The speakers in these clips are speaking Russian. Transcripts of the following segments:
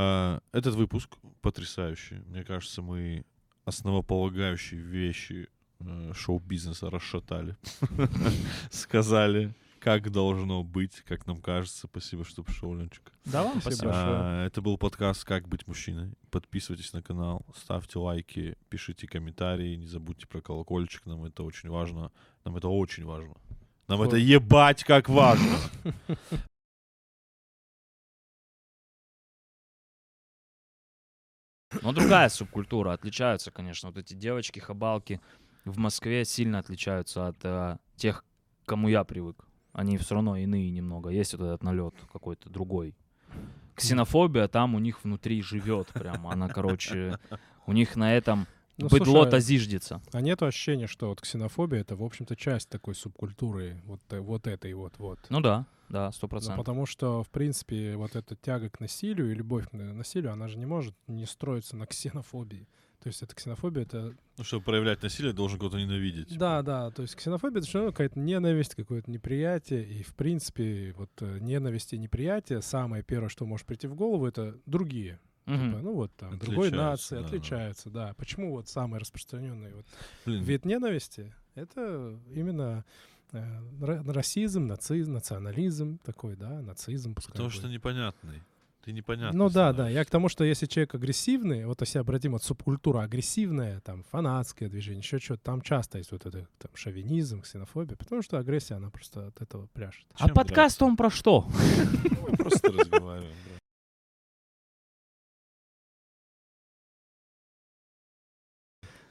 А, Этот выпуск потрясающий. Мне кажется, мы основополагающие вещи э, шоу-бизнеса расшатали. Сказали, как должно быть, как нам кажется. Спасибо, что пришел, Ленчик. Да, вам Спасибо. А, Это был подкаст «Как быть мужчиной». Подписывайтесь на канал, ставьте лайки, пишите комментарии, не забудьте про колокольчик, нам это очень важно. Нам это очень важно. Нам это ебать как важно. Но другая субкультура. Отличаются, конечно. Вот эти девочки-хабалки в Москве сильно отличаются от э, тех, кому я привык. Они все равно иные немного. Есть вот этот налет какой-то другой. Ксенофобия там у них внутри живет прямо. Она, короче, у них на этом Ну, быдло-то слушай, зиждется. А нет ощущения, что вот ксенофобия это, в общем-то, часть такой субкультуры, вот, э, вот этой вот, вот. Ну да, да, сто Ну, процентов. потому что, в принципе, вот эта тяга к насилию и любовь к на- насилию, она же не может не строиться на ксенофобии. То есть эта ксенофобия это... Ну, чтобы проявлять насилие, должен кого-то ненавидеть. Да, да, то есть ксенофобия это все равно какая-то ненависть, какое-то неприятие. И, в принципе, вот э, ненависть и неприятие, самое первое, что может прийти в голову, это другие. Мгм. Типа, ну вот там, другой нации да, да. отличаются, да. Почему вот самый распространенный вот Блин, вид ненависти это именно э, ра- расизм, нацизм, национализм такой, да, нацизм. пускай потому будет. что непонятный. Ты непонятный. Ну да, да. Я к тому, что если человек агрессивный, вот если обратим вот субкультура агрессивная, там фанатское движение, еще что-то, там часто есть вот это там шовинизм, ксенофобия, потому что агрессия, она просто от этого пляшет. А Чем подкаст он про что? Мы просто разговариваем. да.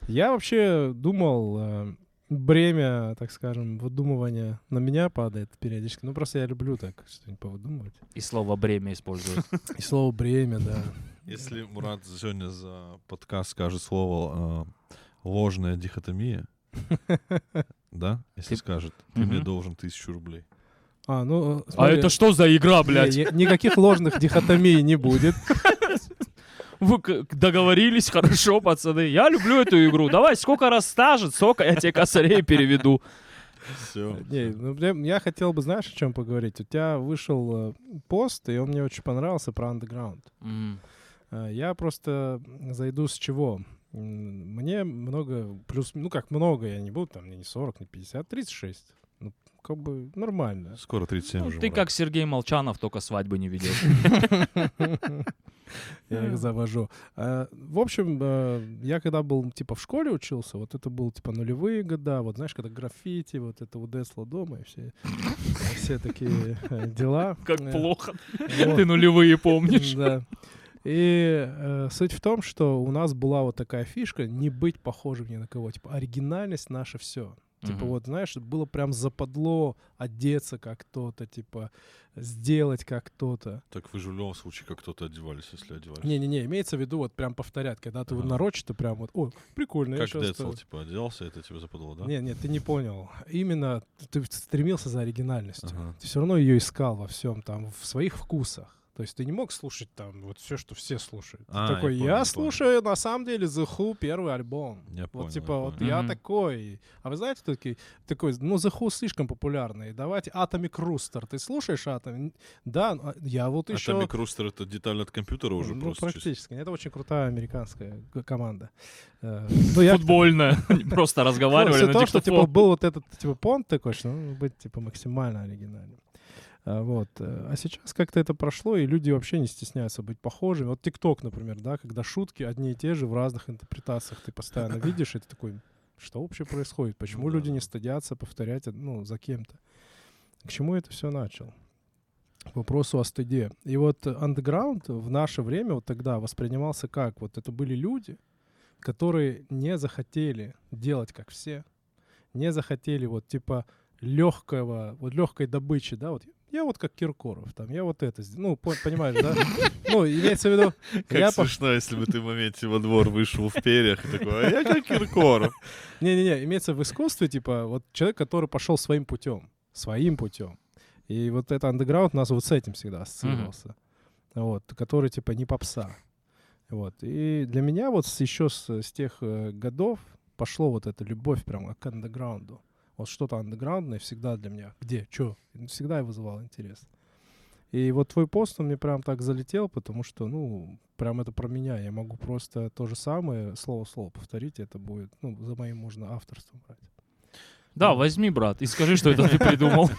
Я вообще думал, э, бремя, так скажем, выдумывания на меня падает периодически. Ну просто я люблю так что-нибудь повыдумывать. И слово бремя используют. И слово бремя, да. Если Мурат сегодня за подкаст скажет слово э, ложная дихотомия, да, если скажет, ты мне должен тысячу рублей. А, ну, э, А смотри, это что за игра, блядь? не- никаких ложных дихотомий не будет. Вы договорились, хорошо, пацаны. Я люблю эту игру. Давай, сколько раз стажет, сколько я тебе косарей переведу. Все. Не, ну, я хотел бы, знаешь, о чем поговорить? У тебя вышел э, пост, и он мне очень понравился про андеграунд. М, Э, Я просто зайду с чего? Мне много, плюс, ну как много, я не буду, там, мне не 40, не 50, 36. Ну, как бы нормально. Скоро 37 ну, уже. ты Мурат. как Сергей Молчанов, только свадьбы не ведешь. Я их завожу. А, В общем, э, я когда был, типа, в школе учился, вот это был, типа, нулевые года, вот, знаешь, когда граффити, вот это Удесла дома и все, все такие э, дела. Как Э, плохо. Ты нулевые помнишь. Да. И э, суть в том, что у нас была вот такая фишка не быть похожим ни на кого. Типа оригинальность наша все. Типа вот, знаешь, было прям западло одеться как кто-то, типа сделать как кто-то. Так вы же в любом случае как кто-то одевались, если одевались. Не-не-не, имеется в виду вот прям повторять, когда ты вот Ага. нарочито прям вот, о, прикольно, я Как Децл, то». типа, оделся, это тебе западло, да? Не, нет, ты не понял. Именно ты стремился за оригинальностью. Ага. Ты все равно ее искал во всем, там, в своих вкусах. То есть ты не мог слушать там вот все, что все слушают. Ты А, я такой, я, понял, понял. слушаю на самом деле The Who первый альбом. Я понял, вот типа я вот понял. я Мгм. такой. А вы знаете, кто такой, такой, ну The Who слишком популярный. Давайте Atomic Rooster. Ты слушаешь Atomic? Да, а я вот еще... Atomic Rooster это деталь от компьютера уже ну, просто. чисто. практически. Это очень крутая американская команда. Э, Ну, я Футбольная. Просто разговаривали Суть на в том, что типа был вот этот типа понт такой, что ну, быть типа максимально оригинальным. А, Вот. э, А сейчас как-то это прошло, и люди вообще не стесняются быть похожими. Вот ТикТок, например, да, когда шутки одни и те же в разных интерпретациях ты постоянно видишь, и ты такой, что вообще происходит? Почему Ну да, люди не стыдятся повторять, ну, за кем-то? К чему это все начал? К вопросу о стыде. И вот андеграунд в наше время, вот тогда воспринимался как? Вот это были люди, которые не захотели делать как все, не захотели вот типа легкого, вот легкой добычи, да, вот я вот как Киркоров, там, я вот это, ну, по- понимаешь, да? Ну, имеется в виду, Как я по- смешно, если бы ты в моменте во двор вышел в перьях и такой, а я как Киркоров. Не-не-не, имеется в искусстве, типа, вот человек, который пошел своим путем, своим путем. И вот это андеграунд у нас вот с этим всегда ассоциировался. Вот, который, типа, не попса. Вот. И для меня вот еще с, с тех э, годов пошло вот эта любовь прямо к андеграунду. Вот что-то андеграундное всегда для меня. Где? Чё? Всегда вызывал интерес. И вот твой пост, он мне прям так залетел, потому что, ну, прям это про меня. Я могу просто то же самое слово в слово повторить, это будет, ну, за моим можно авторством брать. Да, возьми, брат, и скажи, что это ты придумал.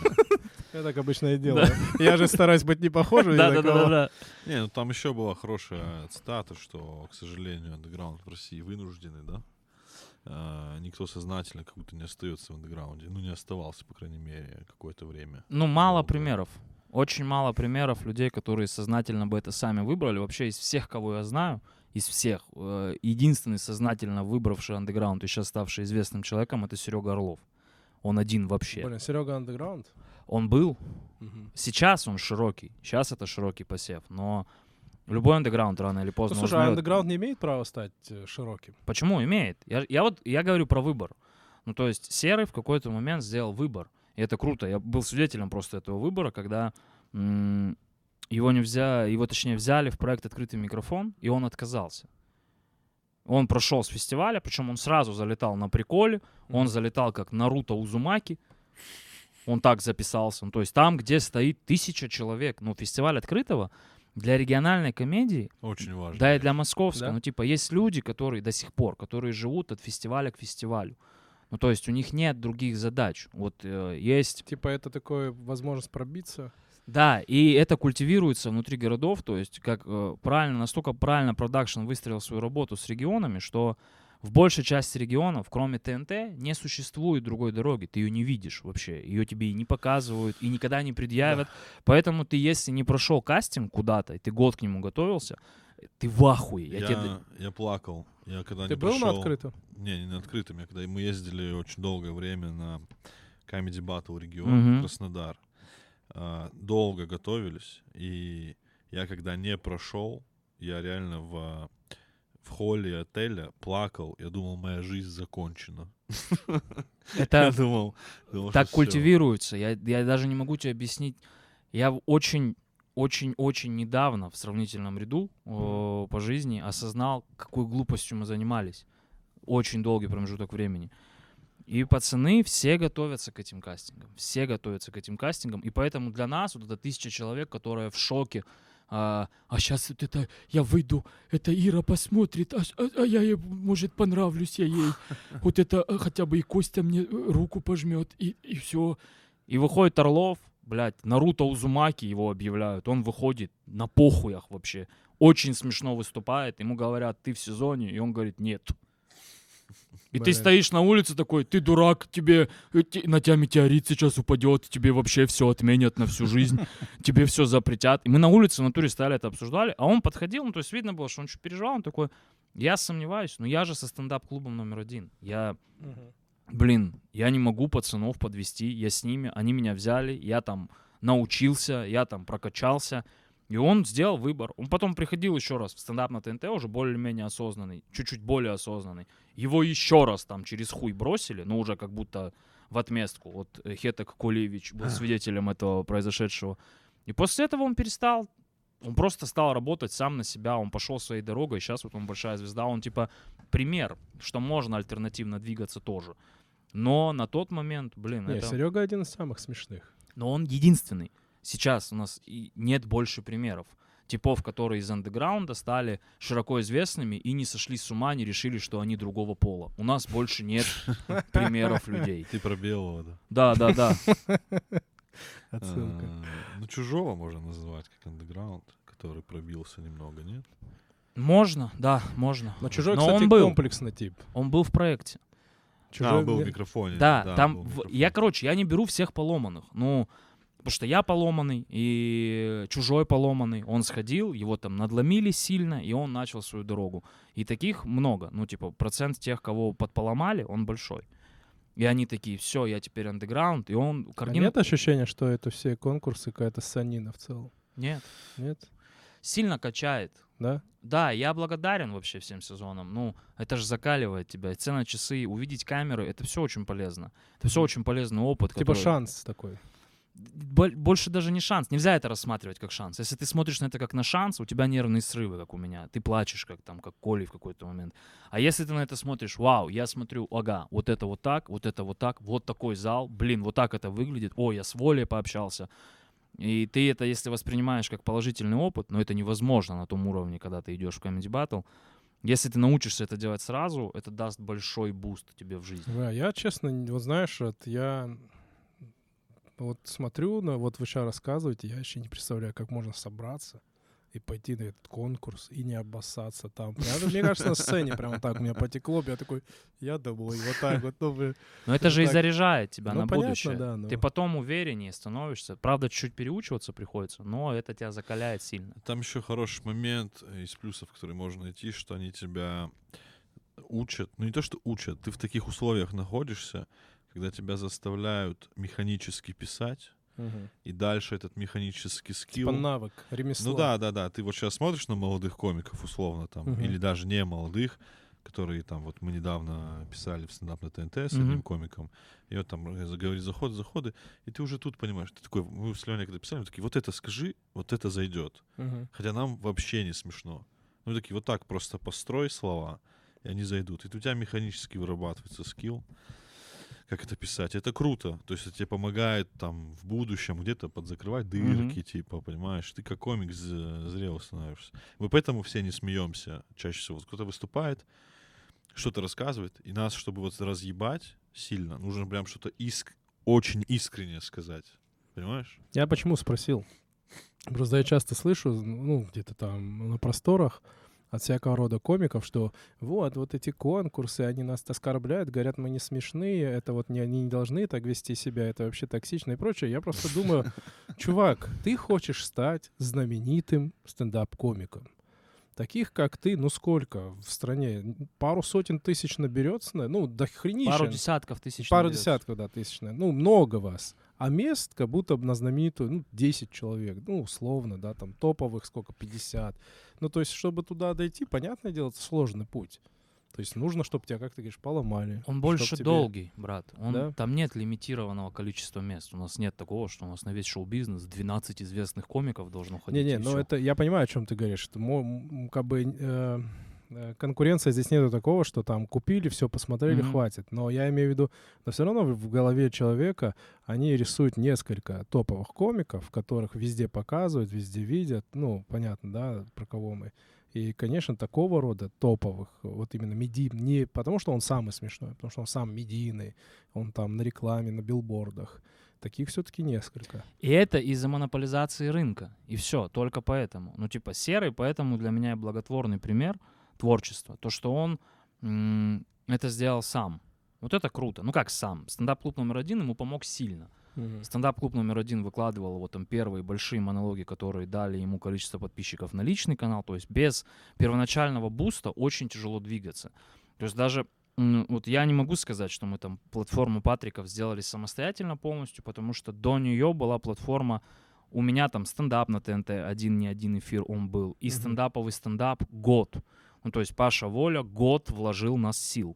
Я так обычно и делаю. Я же стараюсь быть не похожим. Да, да, да, да. Не, ну там еще была хорошая цитата, что, к сожалению, андеграунд в России вынуждены, да? А, никто сознательно как будто не остается в андеграунде. Ну, не оставался, по крайней мере, какое-то время. Ну, мало Долго. примеров. Очень мало примеров людей, которые сознательно бы это сами выбрали. Вообще из всех, кого я знаю, из всех, э, единственный сознательно выбравший андеграунд и сейчас ставший известным человеком, это Серега Орлов. Он один вообще. Блин, Серега Андеграунд? Он был, сейчас он широкий, сейчас это широкий посев, но любой андеграунд рано или Ну, поздно слушай, а узнает. Андеграунд не имеет права стать э, широким? Почему имеет? Я, я вот я говорю про выбор. Ну, то есть Серый в какой-то момент сделал выбор. И это круто. Я был свидетелем просто этого выбора, когда м, его не взяли, его точнее взяли в проект «Открытый микрофон», и он отказался. Он прошел с фестиваля, причем он сразу залетал на приколе, он залетал как Наруто Узумаки, он так записался. Ну, то есть там, где стоит тысяча человек, ну, фестиваль открытого, для региональной комедии Очень важно. да, и для московского. Да? Ну, типа, есть люди, которые до сих пор, которые живут от фестиваля к фестивалю. Ну, то есть у них нет других задач. Вот э, есть... Типа это такое возможность пробиться. Да, и это культивируется внутри городов, то есть как э, правильно, настолько правильно продакшн выстроил свою работу с регионами, что в большей части регионов, кроме ТНТ, не существует другой дороги. Ты ее не видишь вообще. Ее тебе и не показывают, и никогда не предъявят. Поэтому ты, если не прошел кастинг куда-то, и ты год к нему готовился, ты в ахуе. Я Я, тебе- я плакал. Я когда Ты не был на пришел- открытом? Не, не на открытом. Я когда мы ездили очень долгое время на Comedy Battle регион, Мгм. Краснодар. А, долго готовились. И я когда не прошел, я реально в, в холле отеля плакал. Я думал, моя жизнь закончена. Я Это думал, думал, так культивируется. Я, я даже не могу тебе объяснить. Я очень, очень, очень недавно в сравнительном ряду о, по жизни осознал, какой глупостью мы занимались. Очень долгий промежуток времени. И пацаны все готовятся к этим кастингам. Все готовятся к этим кастингам. И поэтому для нас вот это тысяча человек, которые в шоке. А, сейчас вот это я выйду, это Ира посмотрит, а, а- а я ей, может, понравлюсь я ей. Вот это а, хотя бы и Костя мне э, руку пожмет, и, и все. И выходит Орлов, блядь, Наруто Узумаки его объявляют. Он выходит на похуях вообще. Очень смешно выступает. Ему говорят, ты в сезоне, и он говорит, нет. И ты стоишь на улице такой, ты дурак, тебе э, на тебя метеорит сейчас упадет, тебе вообще все отменят на всю жизнь, тебе все запретят. И мы на улице в натуре стали это обсуждали, а он подходил, ну то есть видно было, что он чуть переживал, он такой, я сомневаюсь, но я же со стендап-клубом номер один. Я блин, я не могу пацанов подвести, я с ними, они меня взяли, я там научился, я там прокачался. И он сделал выбор. Он потом приходил еще раз в стендап на ТНТ, уже более-менее осознанный, чуть-чуть более осознанный. Его еще раз там через хуй бросили, ну уже как будто в отместку. Вот э, Хетек Кулевич был свидетелем этого произошедшего. И после этого он перестал он просто стал работать сам на себя, он пошел своей дорогой, сейчас вот он большая звезда, он типа пример, что можно альтернативно двигаться тоже. Но на тот момент, блин, Не, это... Серега один из самых смешных. Но он единственный. Сейчас у нас и нет больше примеров. Типов, которые из андеграунда стали широко известными и не сошли с ума, не решили, что они другого пола. У нас больше нет примеров людей. Ты про белого, да. Да, да, да. Отсылка. А, Ну, чужого можно называть как андеграунд, который пробился немного, нет? Можно, да, можно. Но чужой, Но кстати, он был. комплексный тип. Он был в проекте. а, Чужой он был в не- микрофоне. Да, там был в я, короче, я не беру всех поломанных. Ну, потому что я поломанный, и чужой поломанный. Он сходил, его там надломили сильно, и он начал свою дорогу. И таких много. Ну, типа, процент тех, кого подполомали, он большой. И они такие, все, я теперь андеграунд, и он А координу- нет ощущения, что это все конкурсы какая-то санина в целом? Нет. Нет? Сильно качает. Да? Да, я благодарен вообще всем сезонам. Ну, это же закаливает тебя. Цена часы, увидеть камеры, это все очень полезно. Это все очень полезный опыт. Типа который- шанс такой. Боль- больше даже не шанс. Нельзя это рассматривать как шанс. Если ты смотришь на это как на шанс, у тебя нервные срывы, как у меня. Ты плачешь, как там, как Коли в какой-то момент. А если ты на это смотришь, вау, я смотрю, ага, вот это вот так, вот это вот так, вот такой зал, блин, вот так это выглядит, о, я с Волей пообщался. И ты это, если воспринимаешь как положительный опыт, но это невозможно на том уровне, когда ты идешь в Comedy Battle, если ты научишься это делать сразу, это даст большой буст тебе в жизни. Да, я, честно, вот знаешь, вот я вот смотрю на, вот вы сейчас рассказываете, я еще не представляю, как можно собраться и пойти на этот конкурс и не обоссаться там. Прям, мне кажется, на сцене прямо так у меня потекло, я такой, я и вот так вот, ну, вы- Но это же и так. заряжает тебя ну, на понятно, будущее. да, но- Ты потом увереннее становишься. Правда, чуть-чуть переучиваться приходится, но это тебя закаляет сильно. Там еще хороший момент из плюсов, который можно найти, что они тебя учат. Ну не то, что учат, ты в таких условиях находишься, когда тебя заставляют механически писать, Мгм. и дальше этот механический скилл. Типа навык, ремесло. Ну да, да, да. Ты вот сейчас смотришь на молодых комиков, условно, там, Мгм. или даже не молодых, которые там, вот мы недавно писали в стендап на ТНТ с Мгм. одним комиком, и вот там э, говорит заходы, заходы, и ты уже тут понимаешь, ты такой, мы с Леней когда писали, мы такие, вот это скажи, вот это зайдет. Мгм. Хотя нам вообще не смешно. Ну, такие, вот так просто построй слова, и они зайдут. И у тебя механически вырабатывается скилл, как это писать. Это круто. То есть это тебе помогает там в будущем где-то подзакрывать дырки, типа, понимаешь? Ты как комик з- зрелый становишься. Мы поэтому все не смеемся чаще всего. Вот кто-то выступает, что-то рассказывает, и нас, чтобы вот разъебать сильно, нужно прям что-то иск... очень искренне сказать. Понимаешь? Я почему спросил? Просто я часто слышу, ну, где-то там на просторах от всякого рода комиков, что вот, вот эти конкурсы, они нас оскорбляют, говорят, мы не смешные, это вот не, они не должны так вести себя, это вообще токсично и прочее. Я просто думаю, чувак, ты хочешь стать знаменитым стендап-комиком. Таких, как ты, ну сколько в стране? Пару сотен тысяч наберется, на- ну, до хренища. Пару десятков тысяч. Пару наберётся. десятков, да, тысяч. Ну, много вас. А мест как будто бы на знаменитую, ну, 10 человек, ну, условно, да, там топовых сколько, 50. Ну, то есть, чтобы туда дойти, понятное дело, это сложный путь. То есть нужно, чтобы тебя, как ты говоришь, поломали. Он больше тебе- долгий, брат. Он, Да? Там нет лимитированного количества мест. У нас нет такого, что у нас на весь шоу-бизнес 12 известных комиков должно ходить. Не-не, и ну это я понимаю, о чем ты говоришь. Что, м, как бы э, э, конкуренция здесь нету такого, что там купили, все посмотрели, Мгм. хватит. Но я имею в виду, но все равно в голове человека они рисуют несколько топовых комиков, которых везде показывают, везде видят. Ну, понятно, да, про кого мы. И, конечно, такого рода топовых, вот именно медий, не потому что он самый смешной, а потому что он сам медийный, он там на рекламе, на билбордах. Таких все-таки несколько. И это из-за монополизации рынка. И все, только поэтому. Ну, типа, серый, поэтому для меня благотворный пример творчества. То, что он это сделал сам. Вот это круто. Ну как сам? Стендап-клуб номер один ему помог сильно. Стендап-клуб номер один выкладывал вот там первые большие монологи, которые дали ему количество подписчиков на личный канал. То есть без первоначального буста очень тяжело двигаться. То есть даже вот я не могу сказать, что мы там платформу Патриков сделали самостоятельно полностью, потому что до нее была платформа у меня там стендап на ТНТ, один не один эфир он был, и Мгм. стендаповый стендап год. Ну, то есть Паша Воля год вложил нас сил.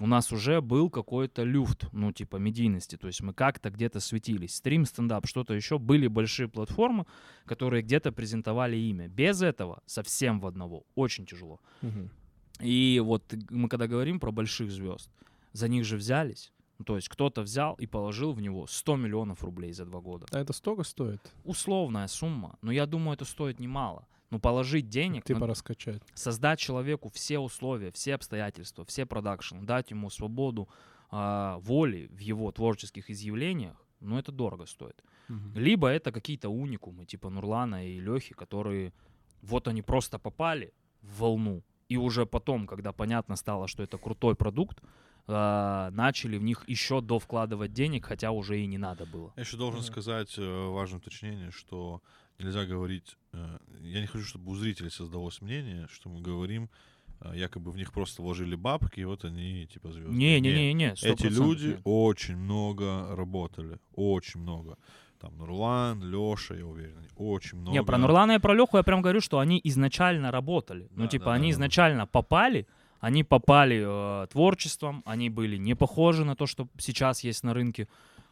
У нас уже был какой-то люфт, ну, типа медийности, то есть мы как-то где-то светились. Стрим, стендап, что-то еще. Были большие платформы, которые где-то презентовали имя. Без этого совсем в одного. Очень тяжело. Мгм. И вот мы когда говорим про больших звезд, за них же взялись. Ну, То есть кто-то взял и положил в него 100 миллионов рублей за два года. А это столько стоит? Условная сумма, но я думаю, это стоит немало. Но положить денег, Типа на- раскачать. создать человеку все условия, все обстоятельства, все продакшн, дать ему свободу а, воли в его творческих изъявлениях, ну это дорого стоит. Либо это какие-то уникумы, типа Нурлана и Лехи, которые вот они просто попали в волну, и уже потом, когда понятно стало, что это крутой продукт, а, начали в них еще довкладывать денег, хотя уже и не надо было. Я еще должен Мгм. сказать э, важное уточнение, что нельзя говорить... э, я не хочу, чтобы у зрителей создалось мнение, что мы говорим, э, якобы в них просто вложили бабки, и вот они типа звезды. Не-не-не-не, Эти люди очень много работали, очень много. Там Нурлан, Леша, я уверен, очень много. Не, про Нурлана и про Леху я прям говорю, что они изначально работали. ну, Да, типа, да, они да, да. изначально попали, они попали э, творчеством, они были не похожи на то, что сейчас есть на рынке.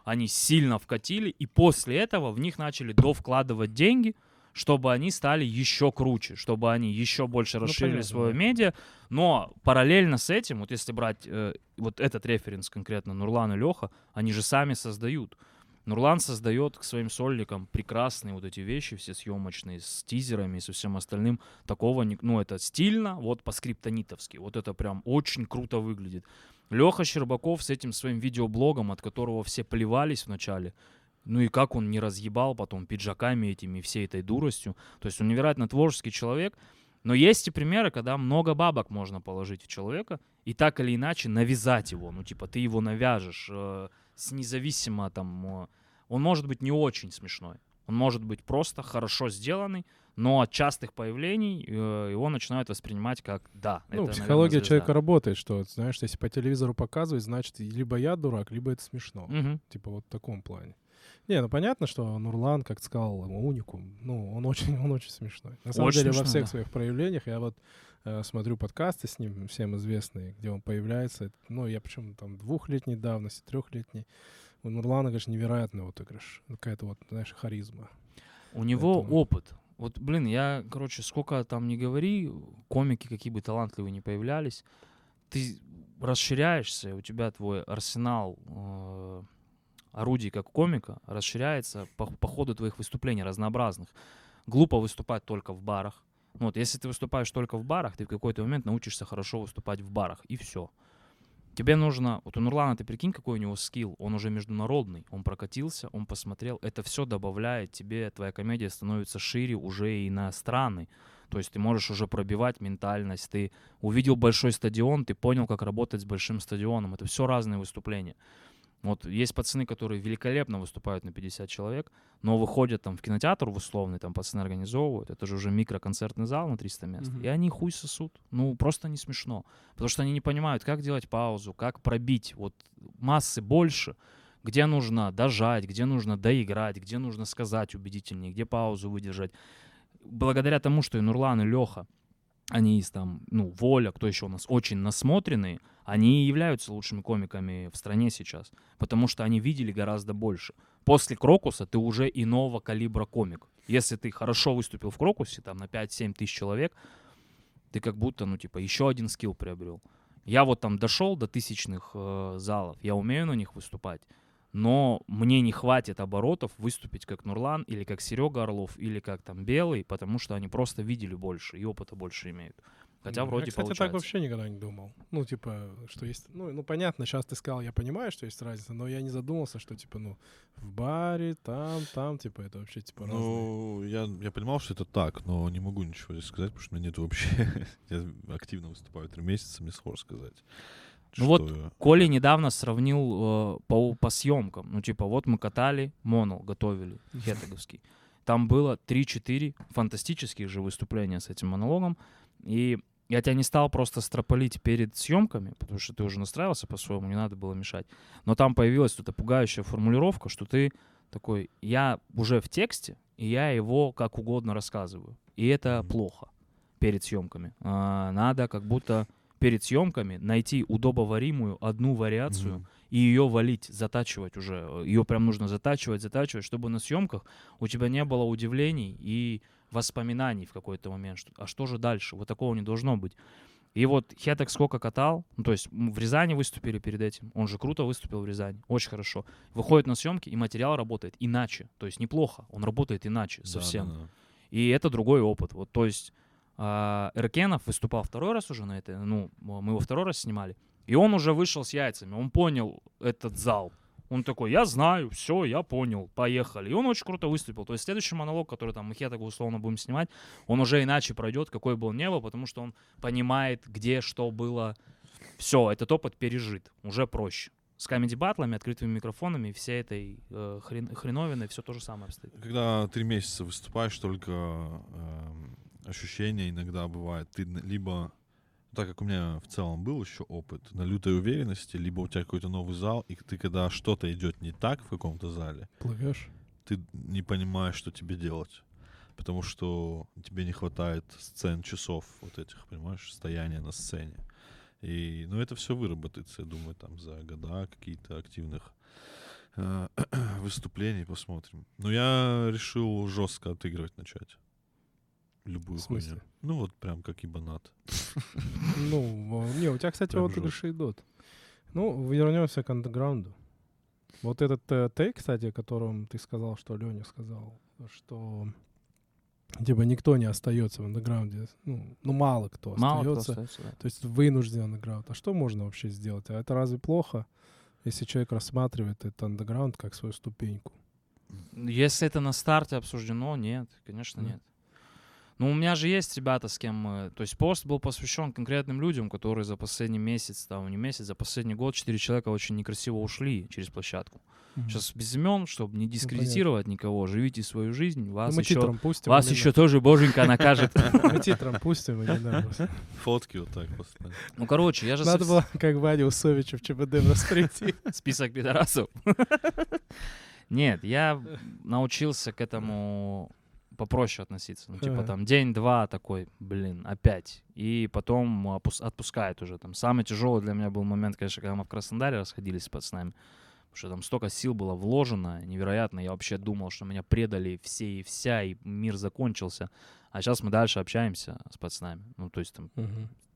Они сильно вкатили, и после этого в них начали довкладывать деньги, чтобы они стали еще круче, чтобы они еще больше Ну, расширили понятно, свое да. медиа. Но параллельно с этим, вот если брать э, вот этот референс конкретно Нурлан и Леха, они же сами создают. Нурлан создает к своим сольникам прекрасные вот эти вещи, все съемочные, с тизерами и со всем остальным. Такого, не, ну, это стильно, вот по-скриптонитовски. Вот это прям очень круто выглядит. Леха Щербаков с этим своим видеоблогом, от которого все плевались вначале, ну и как он не разъебал потом пиджаками этими, всей этой дуростью. То есть он невероятно творческий человек. Но есть и примеры, когда много бабок можно положить в человека и так или иначе навязать его. Ну, типа, ты его навяжешь э, с независимо там... Э, он может быть не очень смешной. Он может быть просто хорошо сделанный, но от частых появлений э, его начинают воспринимать как да. Ну, это, психология наверное, человека работает, что, знаешь, если по телевизору показывать, значит, либо я дурак, либо это смешно. Мгм. Типа вот в таком плане. Не, ну понятно, что Нурлан, как сказал, уникум. Ну, он очень, он очень смешной. На самом Очень деле, во смешной, всех да. своих проявлениях я вот э, смотрю подкасты с ним, всем известные, где он появляется. Ну, я причем там двухлетней давности, трехлетней. У Нурлана, конечно, невероятный отыгрыш. Какая-то вот, знаешь, харизма. У него Поэтому- опыт. Вот, блин, я, короче, сколько там не говори, комики какие бы талантливые не появлялись, ты расширяешься, у тебя твой арсенал э, орудий как комика расширяется по, по ходу твоих выступлений разнообразных. Глупо выступать только в барах. Ну Вот, если ты выступаешь только в барах, ты в какой-то момент научишься хорошо выступать в барах, и все. Тебе нужно, вот у Нурлана, ты прикинь, какой у него скилл, он уже международный, он прокатился, он посмотрел, это все добавляет тебе, твоя комедия становится шире уже и на страны, то есть ты можешь уже пробивать ментальность, ты увидел большой стадион, ты понял, как работать с большим стадионом, это все разные выступления. Вот есть пацаны, которые великолепно выступают на 50 человек, но выходят там в кинотеатр в условный, там пацаны организовывают, это же уже микроконцертный зал на 300 мест, Мгм. и они хуй сосут. Ну, просто не смешно. Потому что они не понимают, как делать паузу, как пробить. Вот массы больше, где нужно дожать, где нужно доиграть, где нужно сказать убедительнее, где паузу выдержать. Благодаря тому, что и Нурлан, и Леха, они из там, ну, Воля, кто еще у нас, очень насмотренные, они и являются лучшими комиками в стране сейчас, потому что они видели гораздо больше. После Крокуса ты уже иного калибра комик. Если ты хорошо выступил в Крокусе, там, на 5-7 тысяч человек, ты как будто, ну, типа, еще один скилл приобрел. Я вот там дошел до тысячных э, залов, я умею на них выступать, но мне не хватит оборотов выступить как Нурлан или как Серега Орлов или как там Белый, потому что они просто видели больше и опыта больше имеют. Хотя Ну, вроде я, кстати, получается. так вообще никогда не думал. Ну, типа, что есть... Ну, ну, понятно, сейчас ты сказал, я понимаю, что есть разница, но я не задумался, что, типа, ну, в баре, там, там, типа, это вообще, типа, разные. Ну, я, я понимал, что это так, но не могу ничего здесь сказать, потому что у меня нет вообще... я активно выступаю три месяца, мне сложно сказать. Ну вот я- Коля недавно сравнил э, по, по съемкам. Ну, типа, вот мы катали Монол, готовили, хетаговский. Там было 3-4 фантастических же выступления с этим монологом. И я тебя не стал просто строполить перед съемками, потому что ты уже настраивался по-своему, не надо было мешать. Но там появилась тут пугающая формулировка, что ты такой, я уже в тексте, и я его как угодно рассказываю. И это плохо перед съемками. А, надо как будто перед съемками найти удобоваримую одну вариацию Мгм. и ее валить, затачивать уже. Ее прям нужно затачивать, затачивать, чтобы на съемках у тебя не было удивлений и воспоминаний в какой-то момент. Что, а что же дальше? Вот такого не должно быть. И вот Хетек сколько катал, ну, то есть в Рязани выступили перед этим, он же круто выступил в Рязани, очень хорошо. Выходит на съемки, и материал работает иначе, то есть неплохо, он работает иначе Да, совсем. да, да. И это другой опыт. Вот, то есть а, Эркенов выступал второй раз уже на этой, ну, мы его второй раз снимали, и он уже вышел с яйцами, он понял этот зал. Он такой, я знаю, все, я понял, поехали. И он очень круто выступил. То есть следующий монолог, который там мы Хетага условно будем снимать, он уже иначе пройдет, какой бы он ни был, потому что он понимает, где что было. Все, этот опыт пережит, уже проще. С камеди-батлами, открытыми микрофонами, всей этой э, хрен- хреновиной все то же самое обстоит. Когда три месяца выступаешь, только эм, ощущение иногда бывает. Ты либо, так как у меня в целом был еще опыт, на лютой уверенности, либо у тебя какой-то новый зал, и ты когда что-то идет не так в каком-то зале, Плывешь? ты не понимаешь, что тебе делать. Потому что тебе не хватает сцен, часов вот этих, понимаешь, стояния на сцене. И, ну, это все выработается, я думаю, там за года какие-то активных э, выступлений посмотрим. Но я решил жестко отыгрывать начать. Любую хуйню. Ну, вот прям как ибанат. Ну, э, не, у тебя, кстати, Прям вот игрыши идут. Ну, вернемся к андеграунду. Вот этот э, тейк, кстати, о котором ты сказал, что Леня сказал, что типа никто не остается в андеграунде. Ну, ну мало кто Мало кто остается. остается, да. То есть вынужден андеграунд. А что можно вообще сделать? А это разве плохо, если человек рассматривает этот андеграунд как свою ступеньку? Если это на старте обсуждено, нет, конечно, нет. Ну, у меня же есть ребята, с кем мы... То есть пост был посвящен конкретным людям, которые за последний месяц, там, не месяц, за последний год четыре человека очень некрасиво ушли через площадку. Сейчас без имен, чтобы не дискредитировать никого, живите свою жизнь, Ну, вас мы еще... титром пустим. Вас еще тоже боженька накажет. Мы титром пустим. Фотки вот так. Ну, короче, я же... Надо было, как Ваня Усовича в ЧБД восприйти. Список пидорасов. Нет, я научился к этому попроще относиться. Ну, типа там день-два такой, блин, опять. И потом отпускает уже. Там самый тяжелый для меня был момент, конечно, когда мы в Краснодаре расходились с пацанами. Потому что там столько сил было вложено, невероятно. Я вообще думал, что меня предали все и вся, и мир закончился. А сейчас мы дальше общаемся с пацанами. Ну, то есть там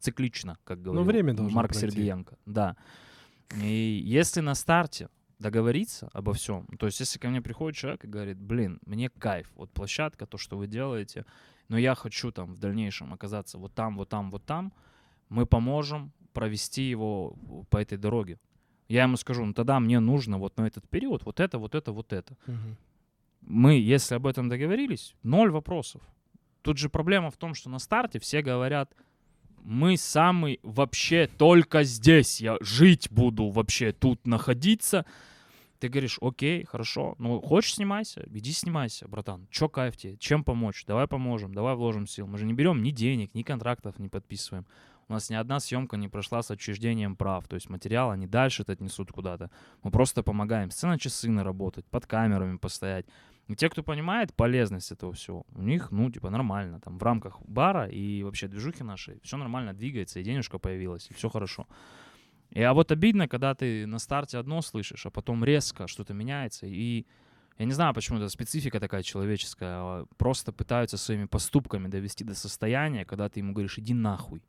циклично, как говорил время должно Марк пройти. Сергеенко. Да. И если на старте договориться обо всем, то есть если ко мне приходит человек и говорит, блин, мне кайф, вот площадка, то, что вы делаете, но я хочу там в дальнейшем оказаться вот там, вот там, вот там, мы поможем провести его по этой дороге. Я ему скажу, ну тогда мне нужно вот на этот период вот это, вот это, вот это. Мгм. Мы, если об этом договорились, ноль вопросов. Тут же проблема в том, что на старте все говорят, мы самый вообще только здесь, я жить буду вообще тут находиться. Ты говоришь, окей, хорошо, ну хочешь снимайся, иди снимайся, братан. Чё кайф тебе, чем помочь, давай поможем, давай вложим сил. Мы же не берем ни денег, ни контрактов не подписываем. У нас ни одна съемка не прошла с отчуждением прав. То есть материал они дальше отнесут куда-то. Мы просто помогаем сцена часы наработать, под камерами постоять. И те, кто понимает полезность этого всего, у них, ну, типа, нормально. Там в рамках бара и вообще движухи нашей все нормально двигается, и денежка появилась, и все хорошо. И, а вот обидно, когда ты на старте одно слышишь, а потом резко что-то меняется, и я не знаю, почему это специфика такая человеческая, а просто пытаются своими поступками довести до состояния, когда ты ему говоришь, иди нахуй.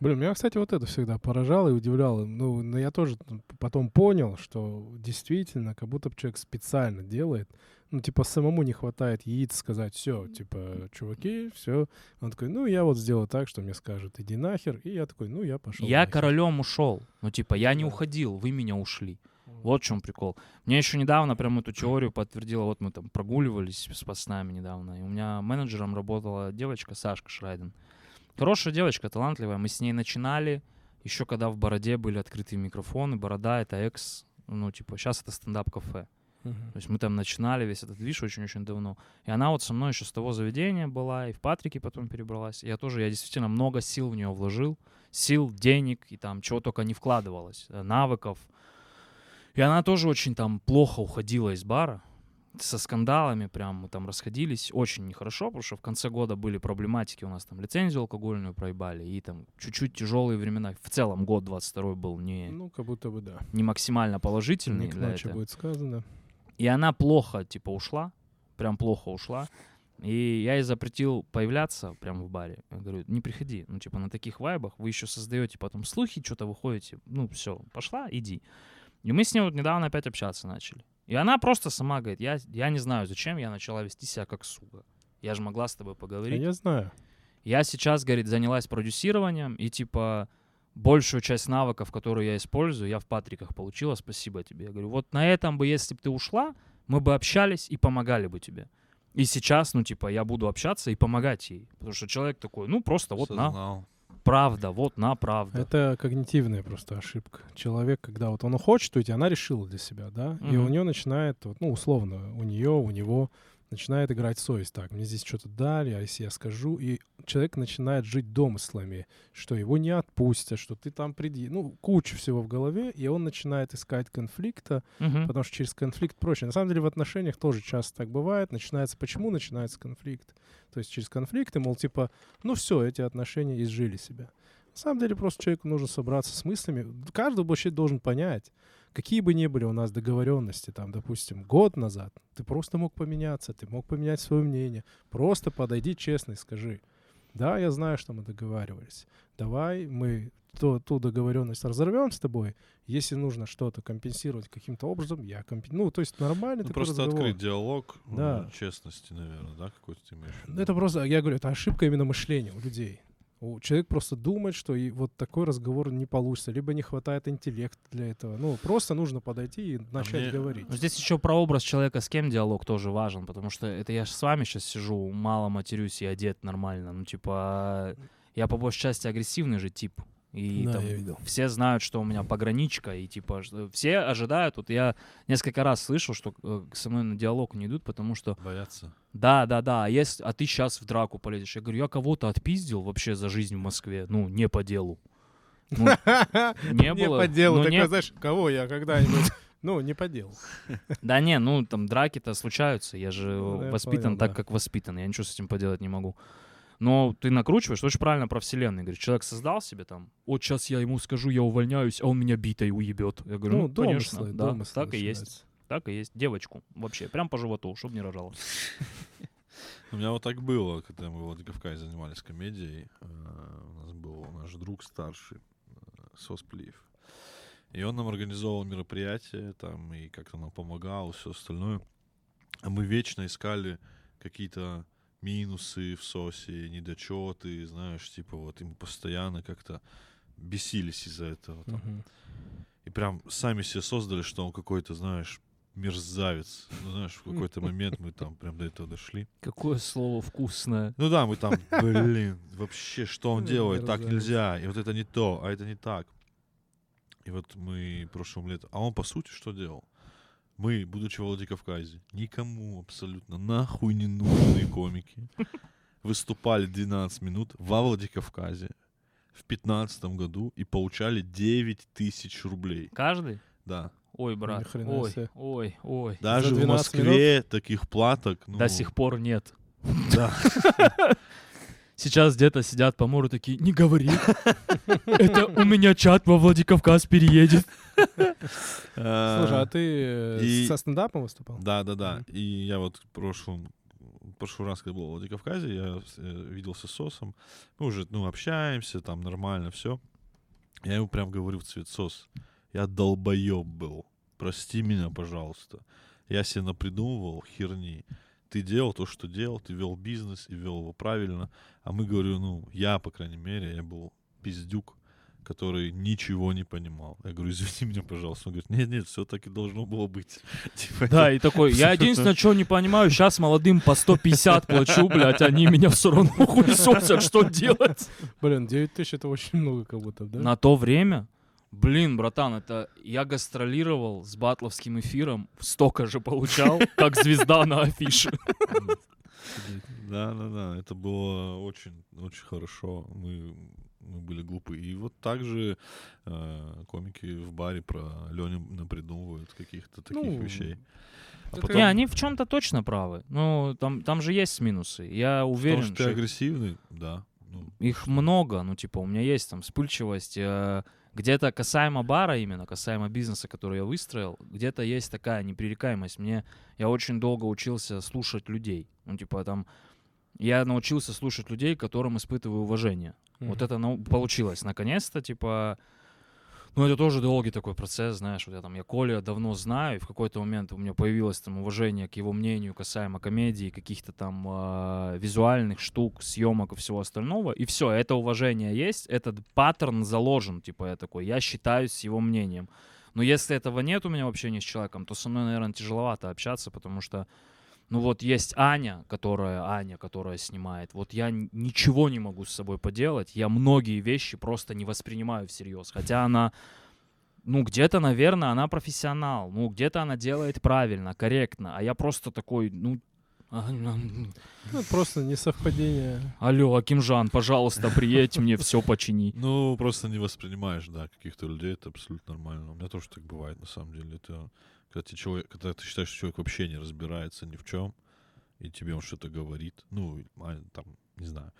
Блин, меня, кстати, вот это всегда поражало и удивляло. Ну, но я тоже потом понял, что действительно, как будто бы человек специально делает. Ну, типа, самому не хватает яиц сказать, все, типа, чуваки, все. Он такой, ну, я вот сделаю так, что мне скажут, иди нахер. И я такой, ну, я пошел. я королем ушел. Ну, типа, я не уходил, вы меня ушли. Вот в чем прикол. Мне еще недавно прям эту теорию подтвердила. Вот мы там прогуливались с пацанами недавно. И у меня менеджером работала девочка Сашка Шрайден. Хорошая девочка, талантливая. Мы с ней начинали еще когда в Бороде были открытые микрофоны. Борода — это экс, ну, типа, сейчас это стендап-кафе. Мгм. То есть мы там начинали весь этот движ очень-очень давно. И она вот со мной еще с того заведения была, и в Патрике потом перебралась. Я тоже, я действительно много сил в нее вложил. Сил, денег, и там чего только не вкладывалось. э, Навыков. И она тоже очень там плохо уходила из бара. Со скандалами прям мы там расходились. Очень нехорошо, потому что в конце года были проблематики. У нас там лицензию алкогольную проебали. И там чуть-чуть тяжелые времена. В целом год 22 был не, Ну, как будто бы да. не максимально положительный Не для этого. будет сказано. И она плохо, типа, ушла. Прям плохо ушла. И я ей запретил появляться прямо в баре. Я говорю, не приходи. Ну, типа, на таких вайбах вы еще создаете потом слухи, что-то выходите. Ну, все, пошла, иди. И мы с ней вот недавно опять общаться начали. И она просто сама говорит, я, я не знаю, зачем я начала вести себя как сука. Я же могла с тобой А поговорить. я знаю. Я сейчас, говорит, занялась продюсированием, и типа большую часть навыков, которые я использую, я в Патриках получила, спасибо тебе. Я говорю, вот на этом бы, если бы ты ушла, мы бы общались и помогали бы тебе. И сейчас, ну, типа, я буду общаться и помогать ей. Потому что человек такой, ну, просто вот на, Осознал. Правда, вот на, правда. Это когнитивная просто ошибка. Человек, когда вот он хочет уйти, она решила для себя, да, и Мгм. у нее начинает, вот, ну, условно, у нее, у него начинает играть совесть. Так, мне здесь что-то дали, а если я скажу, и человек начинает жить домыслами, что его не отпустят, что ты там приди, ну, куча всего в голове, и он начинает искать конфликта, Мгм. потому что через конфликт проще. На самом деле в отношениях тоже часто так бывает. Начинается, почему начинается конфликт? То есть через конфликты, мол, типа, ну все, эти отношения изжили себя. На самом деле просто человеку нужно собраться с мыслями. Каждый вообще должен понять, какие бы ни были у нас договоренности, там, допустим, год назад, ты просто мог поменяться, ты мог поменять свое мнение. Просто подойди честно и скажи. Да, я знаю, что мы договаривались. Давай мы то, ту договоренность разорвем с тобой. Если нужно что-то компенсировать каким-то образом, я компенсирую. Ну, то есть нормальный Ну, просто разговор. открыть диалог Да. честности, наверное, да, какой-то ты имеешь? Ну, Это просто, я говорю, это ошибка именно мышления у людей. Человек просто думает, что и вот такой разговор не получится, либо не хватает интеллекта для этого. Ну, просто нужно подойти и начать мне- говорить. Здесь еще про образ человека, с кем диалог тоже важен, потому что это я ж с вами сейчас сижу, мало матерюсь и одет нормально. Ну, типа, я по большей части агрессивный же тип. И Да, там я видел. все знают, что у меня пограничка, и типа все ожидают. Вот я несколько раз слышал, что э, со мной на диалог не идут, потому что Бояться. да, да, да, а, если, а ты сейчас в драку полезешь. Я говорю, я кого-то отпиздил вообще за жизнь в Москве, ну, не по делу. Ну, не Не было. по делу. ну, Такой, не- знаешь, кого я когда-нибудь... Ну, не по делу. Да не, ну там драки-то случаются. Я же Ну, воспитан так, как воспитан. Я ничего с этим поделать не могу. Но ты накручиваешь, очень правильно про вселенную. Говорит, человек создал себе там, вот сейчас я ему скажу, я увольняюсь, а он меня битой уебет. Я говорю, ну, конечно, домыслы, да, домыслы так и есть, так и есть. Девочку вообще, прям по животу, чтобы не рожала. У меня вот так было, когда мы в Владикавказе занимались комедией. э, У нас был наш друг старший, э, Сосплиев. И он нам организовал мероприятие, там, и как-то нам помогал, все остальное. А мы вечно искали какие-то минусы в СОСе, недочеты, знаешь, типа вот, и мы постоянно как-то бесились из-за этого. там. И прям сами себе создали, что он какой-то, знаешь, мерзавец. Ну, знаешь, в какой-то момент мы там прям до этого дошли. Какое слово вкусное. Ну да, мы там, блин, вообще, что он Ну, делает? Так нельзя. И вот это не то, а это не так. И вот мы прошлым летом... А он, по сути, что делал? Мы, будучи в Владикавказе, никому абсолютно нахуй не нужные комики, выступали 12 минут во Владикавказе в 15 году и получали 9 тысяч рублей. Каждый? Да. Ой, брат, ой, себе. ой, ой. Даже в 12 Москве таких платок... Ну, До сих пор нет. Да. Сейчас где-то сидят по мору такие, не говори. Это у меня чат во Владикавказ переедет. Слушай, а ты э, и- со стендапом выступал? Да, да, да. И я вот в прошлом, в прошлый раз, когда был в Владикавказе, я э, виделся с Сосом. Мы уже, ну, общаемся, там нормально все. Я ему прям говорю в цвет Сос, я долбоеб был. Прости меня, пожалуйста. Я себе напридумывал херни. Ты делал то, что делал, ты вел бизнес и вел его правильно. А мы, говорю, ну, я, по крайней мере, я был пиздюк, который ничего не понимал. Я говорю, извини меня, пожалуйста. Он говорит, нет, нет, все так и должно было быть. Типа, Да, и такой, я единственное, что не понимаю, сейчас молодым по 150 плачу, блядь, они меня все равно хуесосят, что делать? Блин, 9 тысяч это очень много как будто, да? На то время, блин, братан, это я гастролировал с батловским эфиром, столько же получал, как звезда на афише. Да, да, да, это было очень, очень хорошо. Мы, мы были глупы. И вот также э, комики в баре про Леню напридумывают каких-то таких Ну, вещей. А потом, Не, они в чем-то точно правы. Ну, там, там же есть минусы. Я уверен, том, что ты что агрессивный, да. ну, их много. Ну, типа, у меня есть там вспыльчивость. э, Где-то касаемо бара именно, касаемо бизнеса, который я выстроил, где-то есть такая непререкаемость. Мне, я очень долго учился слушать людей. Ну, типа, там, я научился слушать людей, которым испытываю уважение. Вот Мгм. это ну, получилось наконец-то, типа... Ну, это тоже долгий такой процесс, знаешь, вот я там, я Коля давно знаю, и в какой-то момент у меня появилось там уважение к его мнению касаемо комедии, каких-то там а, визуальных штук, съемок и всего остального, и все, это уважение есть, этот паттерн заложен, типа я такой, я считаюсь с его мнением. Но если этого нет у меня в общении с человеком, то со мной, наверное, тяжеловато общаться, потому что ну вот есть Аня, которая Аня, которая снимает. Вот я ничего не могу с собой поделать. Я многие вещи просто не воспринимаю всерьез. Хотя она, ну где-то, наверное, она профессионал. Ну где-то она делает правильно, корректно. А я просто такой, ну... а, Ну, это просто несовпадение. Алло, Акимжан, пожалуйста, приедь мне все почини. Ну, просто не воспринимаешь, да, каких-то людей, это абсолютно нормально. У меня тоже так бывает, на самом деле. Это когда, ты человек, когда ты считаешь, что человек вообще не разбирается ни в чем, и тебе он что-то говорит, ну, а, там, не знаю,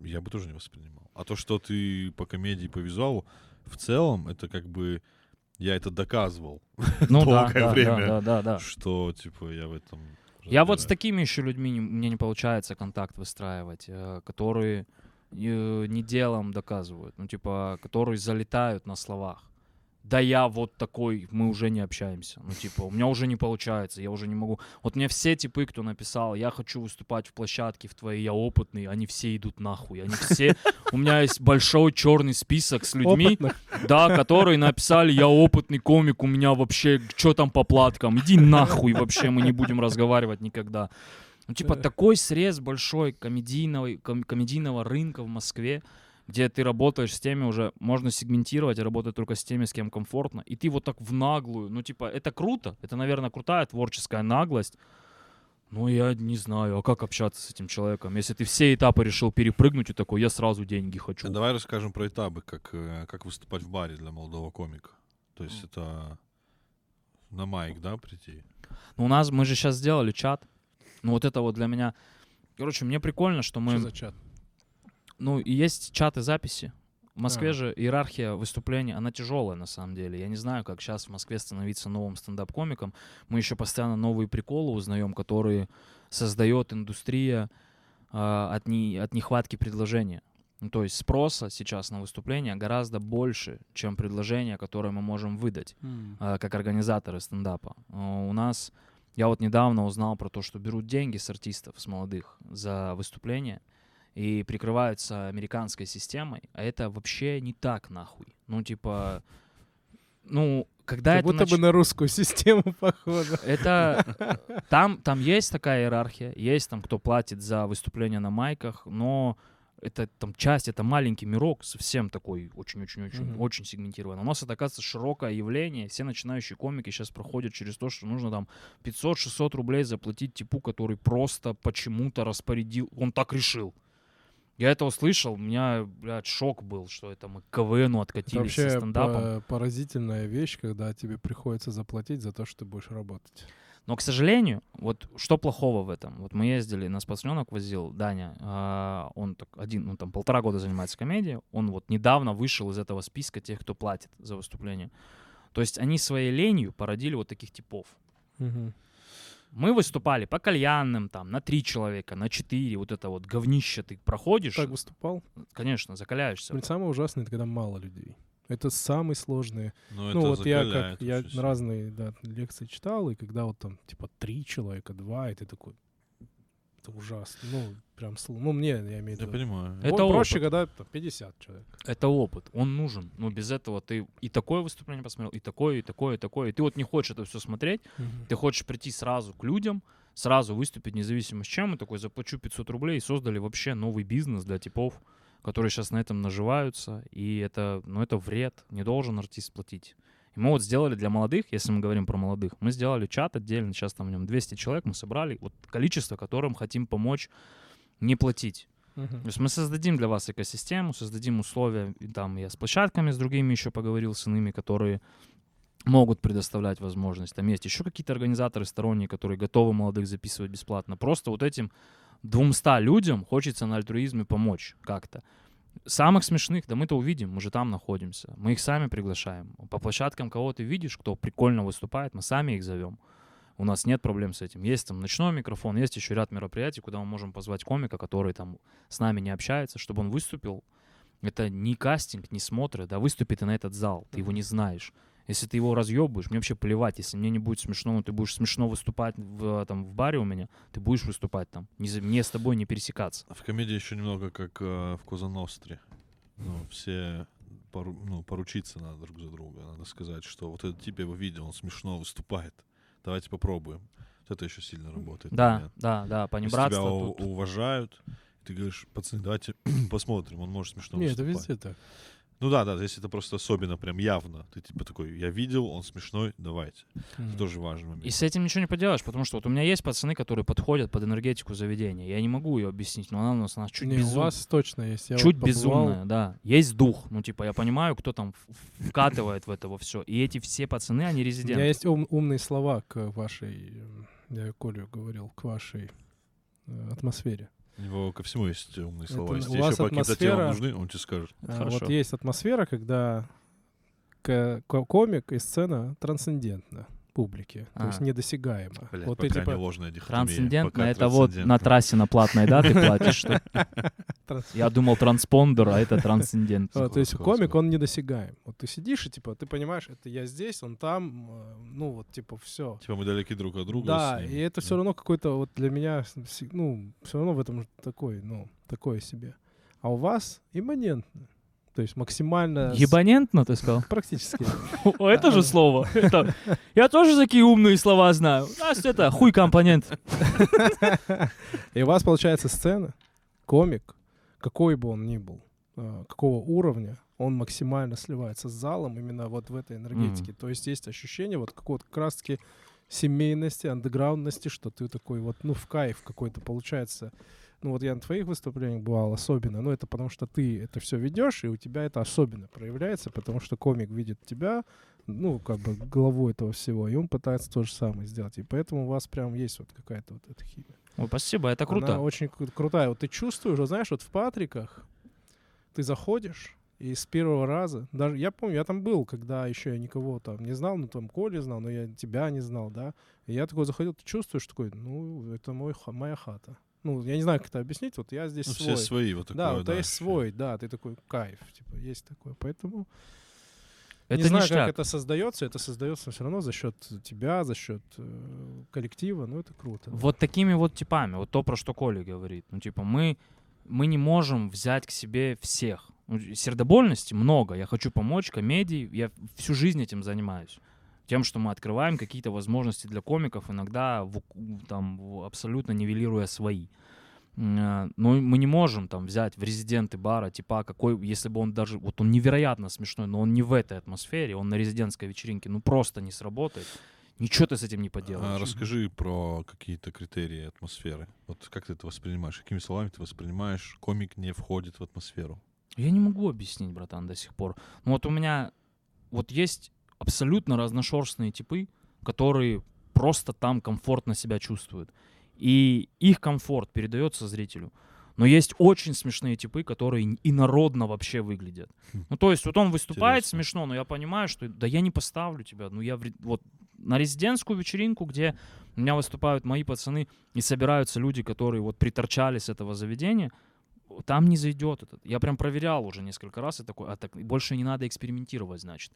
я бы тоже не воспринимал. А то, что ты по комедии, по визуалу, в целом, это как бы я это доказывал, Ну Долгое да, время. да, да, да, да. что, типа, я в этом Я вот с разбираюсь. такими еще людьми не- мне не получается контакт выстраивать, э, которые, э, не делом доказывают, ну, типа, которые залетают на словах. Да я вот такой, мы уже не общаемся. Ну, типа, у меня уже не получается, я уже не могу. Вот мне все типы, кто написал, я хочу выступать в площадке в твоей, я опытный, они все идут нахуй. Они все... У меня есть большой черный список с людьми, Опытных. да, которые написали, я опытный комик, у меня вообще, что там по платкам, иди нахуй вообще, мы не будем разговаривать никогда. Ну, типа, такой срез большой комедийного, ком- комедийного рынка в Москве, где ты работаешь с теми уже, можно сегментировать и работать только с теми, с кем комфортно, и ты вот так в наглую, ну, типа, это круто, это, наверное, крутая творческая наглость, но я не знаю, а как общаться с этим человеком, если ты все этапы решил перепрыгнуть и такой, я сразу деньги хочу. Давай расскажем про этапы, как, э, как выступать в баре для молодого комика. То есть это на майк, да, прийти? Ну, у нас, мы же сейчас сделали чат, ну, вот это вот для меня, короче, мне прикольно, что мы... Что за чат? Ну, и есть чаты записи. В Москве А. же иерархия выступлений, она тяжелая на самом деле. Я не знаю, как сейчас в Москве становиться новым стендап-комиком. Мы еще постоянно новые приколы узнаем, которые создает индустрия а, от, не, от нехватки предложения. Ну, то есть спроса сейчас на выступления гораздо больше, чем предложения, которые мы можем выдать а, как организаторы стендапа. А, У нас, я вот недавно узнал про то, что берут деньги с артистов, с молодых, за выступления и прикрываются американской системой, а это вообще не так нахуй. Ну, типа, ну, когда Как это будто нач- бы на русскую систему похоже. это там, там есть такая иерархия, есть там кто платит за выступления на майках, но это там часть, это маленький мирок, совсем такой очень-очень-очень Мгм. очень сегментированный. У нас это, оказывается, широкое явление. Все начинающие комики сейчас проходят через то, что нужно там 500-600 рублей заплатить типу, который просто почему-то распорядил, он так решил. Я это услышал, у меня, блядь, шок был, что это мы к КВНу Это откатились со вообще стендапом. по- поразительная вещь, когда тебе приходится заплатить за то, что ты будешь работать. Но, к сожалению, вот что плохого в этом? Вот мы ездили, нас пацаненок возил, Даня, а, он так один, ну там полтора года занимается комедией, он вот недавно вышел из этого списка тех, кто платит за выступление. То есть они своей ленью породили вот таких типов. Мы выступали по кальянным, там, на три человека, на четыре, вот это вот говнище ты проходишь, Так выступал. конечно, закаляешься. Блин, самое ужасное, это когда мало людей. Это самый сложный. Ну, ну это вот я как я разные да, лекции читал, и когда вот там типа три человека, два, и ты такой, это ужасно. Ну прям, сл- ну мне я имею в Я виду. понимаю. Это Вот проще, опыт. когда там, 50 человек. Это опыт, он нужен. Но без этого ты и такое выступление посмотрел, и такое, и такое, и такое. И ты вот не хочешь это все смотреть, ты хочешь прийти сразу к людям, сразу выступить независимо с чем, и такой заплачу 500 рублей, и создали вообще новый бизнес для типов, которые сейчас на этом наживаются, и это, ну, это вред, не должен артист платить. Мы вот сделали для молодых, если мы говорим про молодых, мы сделали чат отдельно, сейчас там в нем 200 человек, мы собрали вот количество, которым хотим помочь не платить. То есть мы создадим для вас экосистему, создадим условия, и там я с площадками, с другими еще поговорил, с иными, которые могут предоставлять возможность. Там есть еще какие-то организаторы сторонние, которые готовы молодых записывать бесплатно. Просто вот этим 200 людям хочется на альтруизме помочь как-то. Самых смешных, да мы-то увидим, мы же там находимся. Мы их сами приглашаем. По площадкам кого ты видишь, кто прикольно выступает, мы сами их зовем. У нас нет проблем с этим. Есть там ночной микрофон, есть еще ряд мероприятий, куда мы можем позвать комика, который там с нами не общается, чтобы он выступил. Это не кастинг, не смотры, да, выступи ты на этот зал, ты его не знаешь. Если ты его разъебываешь, мне вообще плевать. Если мне не будет смешно, ну, ты будешь смешно выступать в, там, в баре у меня, ты будешь выступать там. Не мне с тобой не пересекаться. В комедии еще немного как э, в Козаностре. Ну, все пору- ну, поручиться надо друг за друга. Надо сказать, что вот этот тип я его видел, он смешно выступает. Давайте попробуем. Вот это еще сильно работает. Да, да, да, понебратство тебя тут. уважают, ты говоришь, пацаны, давайте посмотрим, он может смешно Нет, это выступать. везде так. Ну да, да, если это просто особенно прям явно. Ты типа такой, я видел, он смешной, давайте. Мгм. Это тоже важный момент. И с этим ничего не поделаешь, потому что вот у меня есть пацаны, которые подходят под энергетику заведения. Я не могу ее объяснить, но она у нас, она чуть Не, у безумная. вас точно есть. Я вот чуть побывал. безумная, да. Есть дух. Ну, типа, я понимаю, кто там вкатывает в это во все. И эти все пацаны, они У меня резиденты. есть ум- умные слова к вашей, я Колю говорил, к вашей э, атмосфере. У него ко всему есть умные Это слова. у Если тебе вас еще по каким-то темам атмосфера- нужны, он тебе скажет. Это А, хорошо. Вот есть атмосфера, когда комик и сцена трансцендентна. Публике, то есть А. недосягаемо. Блядь, вот пока типа ложная дихотомия. Трансцендентно это вот на трассе на платной, да, ты платишь? Я думал транспондер, а это трансцендент. То есть комик, он недосягаем. Вот ты сидишь и типа, ты понимаешь, это я здесь, он там, э, ну вот типа все. Типа мы далеки друг от друга. Да, и это все равно какой-то вот для меня, ну, все равно в этом такой, ну, такое себе. А у вас имманентно. То есть максимально... Ебанентно, ты сказал? Практически. Это же слово. Я тоже такие умные слова знаю. У нас это хуй компонент. И у вас получается сцена, комик, какой бы он ни был, э, какого уровня, он максимально сливается с залом именно вот в этой энергетике. То есть есть ощущение вот какого-то как раз-таки семейности, андеграундности, что ты такой вот, ну, в кайф какой-то получается. Ну, вот я на твоих выступлениях бывал особенно, но это потому что ты это все ведешь, и у тебя это особенно проявляется, потому что комик видит тебя, ну, как бы главу этого всего, и он пытается то же самое сделать. И поэтому у вас прям есть вот какая-то вот эта химия. Ой, спасибо, это Она круто. очень кру- крутая. Вот ты чувствуешь, вот знаешь, вот в Патриках ты заходишь, и с первого раза, даже я помню, я там был, когда еще я никого там не знал, ну там Коли знал, но я тебя не знал, да. И я такой заходил, ты чувствуешь такой, ну, это мой, моя хата. Ну, я не знаю, как это объяснить, вот я здесь Ну, все свой. свои вот да, такое, вот есть ощущение. свой, да, ты такой кайф, типа, есть такое. Поэтому Это не знаю, ништяк. как это создается, это создается все равно за счет тебя, за счет э, коллектива, ну это круто. да. Вот такими вот типами, вот то, про что Коля говорит. Ну, типа, мы, мы не можем взять к себе всех. Ну, сердобольности много. Я хочу помочь комедии. Я всю жизнь этим занимаюсь. Тем, что мы открываем какие-то возможности для комиков, иногда в- там, абсолютно нивелируя свои. Э, Но мы не можем там взять в резиденты бара, типа, какой, если бы он даже, вот он невероятно смешной, но он не в этой атмосфере, он на резидентской вечеринке, ну просто не сработает. Ничего ты с этим не поделаешь. А расскажи про какие-то критерии атмосферы. Вот как ты это воспринимаешь? Какими словами ты воспринимаешь, комик не входит в атмосферу? Я не могу объяснить, братан, до сих пор. Ну вот у меня вот есть абсолютно разношерстные типы, которые просто там комфортно себя чувствуют. И их комфорт передается зрителю. Но есть очень смешные типы, которые инородно вообще выглядят. Хм. Ну, то есть, вот он выступает Интересно. смешно, но я понимаю, что да я не поставлю тебя. Ну, я в вот на резидентскую вечеринку, где у меня выступают мои пацаны и собираются люди, которые вот приторчали с этого заведения, там не зайдет этот. Я прям проверял уже несколько раз и такой, а так больше не надо экспериментировать, значит.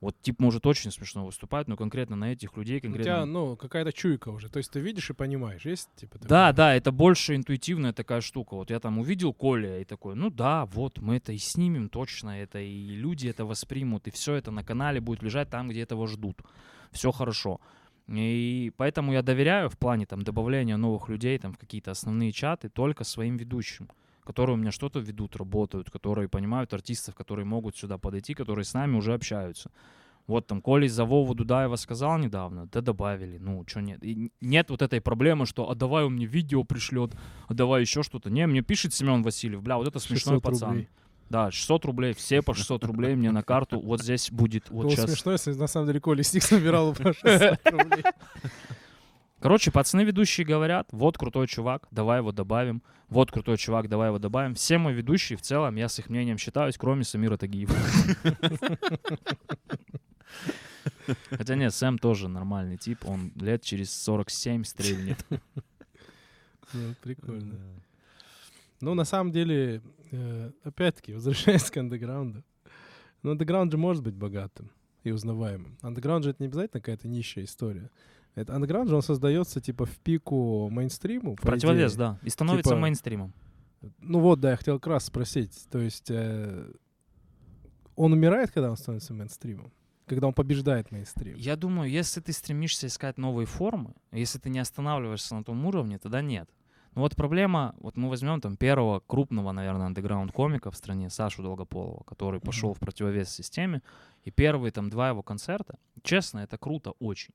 Вот тип может очень смешно выступать, но конкретно на этих людей У конкретно... тебя, ну, какая-то чуйка уже. То есть ты видишь и понимаешь, есть типа? Да, да, это больше интуитивная такая штука. Вот я там увидел Коля и такой, ну да, вот мы это и снимем точно, это и люди это воспримут, и все это на канале будет лежать там, где этого ждут. Все хорошо. И поэтому я доверяю в плане там добавления новых людей там в какие-то основные чаты только своим ведущим, которые у меня что-то ведут, работают, которые понимают артистов, которые могут сюда подойти, которые с нами уже общаются. Вот там Коля за Вову Дудаева сказал недавно, да добавили, ну что нет. И нет вот этой проблемы, что а давай он мне видео пришлет, а давай еще что-то. Не, мне пишет Семен Васильев, бля, вот это смешной 600 пацан. рублей. Да, 600 рублей, все по 600 рублей мне на карту, вот здесь будет, вот Было сейчас. смешно, если на самом деле Коля Стик собирал по 600 рублей. Короче, пацаны ведущие говорят, вот крутой чувак, давай его добавим. Вот крутой чувак, давай его добавим. Все мои ведущие в целом, я с их мнением считаюсь, кроме Самира Тагиева. Хотя нет, Сэм тоже нормальный тип, он лет через 47 стрельнет. Ну, Прикольно. Ну, на самом деле, э, опять-таки, возвращаясь к андеграунду. Ну, андеграунд же может быть богатым и узнаваемым. Андеграунд же это не обязательно какая-то нищая история. Это андеграунд же он создается типа в пику мейнстриму. В противовес, идее. да. И становится Типа- мейнстримом. Ну вот, да, я хотел как раз спросить. То есть э, он умирает, когда он становится мейнстримом? Когда он побеждает мейнстрим? Я думаю, если ты стремишься искать новые формы, если ты не останавливаешься на том уровне, тогда нет. Но вот проблема, вот мы возьмем там первого крупного, наверное, андеграунд комика в стране, Сашу Долгополова, который пошел в противовес системе, и первые там два его концерта, честно, это круто очень.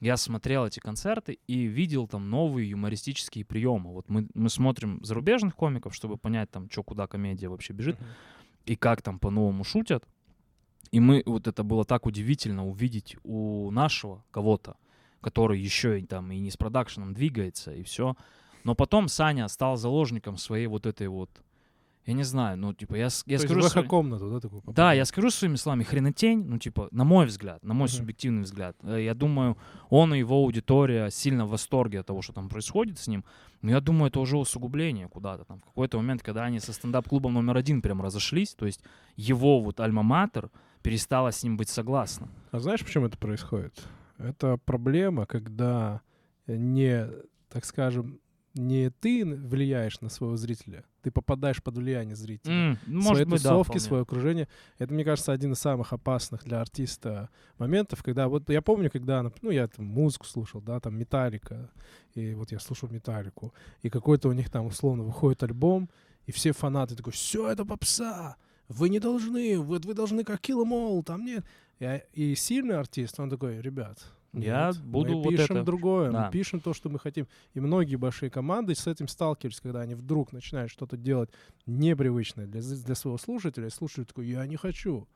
Я смотрел эти концерты и видел там новые юмористические приемы. Вот мы, мы смотрим зарубежных комиков, чтобы понять там, что, куда комедия вообще бежит Мгм. и как там по-новому шутят. И мы, вот это было так удивительно увидеть у нашего кого-то, который еще и там и не с продакшеном двигается, и все. Но потом Саня стал заложником своей вот этой вот я не знаю, ну, типа, я, я То есть скажу... в свои- эхо-комнату, да, такую? Да, попали? я скажу своими словами, хренотень, ну, типа, на мой взгляд, на мой Мгм. субъективный взгляд. Э, Я думаю, он и его аудитория сильно в восторге от того, что там происходит с ним. Но я думаю, это уже усугубление куда-то там. В какой-то момент, когда они со стендап-клубом номер один прям разошлись, то есть его вот альма-матер перестала с ним быть согласна. А знаешь, почему это происходит? Это проблема, когда не, так скажем, не ты влияешь на своего зрителя, ты попадаешь под влияние зрителя. Ну, свои быть, да, тусовки, вполне. свое окружение. Это, мне кажется, один из самых опасных для артиста моментов, когда вот я помню, когда, ну, я там музыку слушал, да, там Металлика, и вот я слушал Металлику, и какой-то у них там условно выходит альбом, и все фанаты такой, все это попса, вы не должны, вот вы должны как Kill 'Em All, там нет. И, и сильный артист, он такой, ребят, Я нет, буду мы вот пишем это». другое, Да. мы пишем то, что мы хотим. И многие большие команды с этим сталкивались, когда они вдруг начинают что-то делать непривычное для, для своего слушателя, и слушатель такой, я не хочу.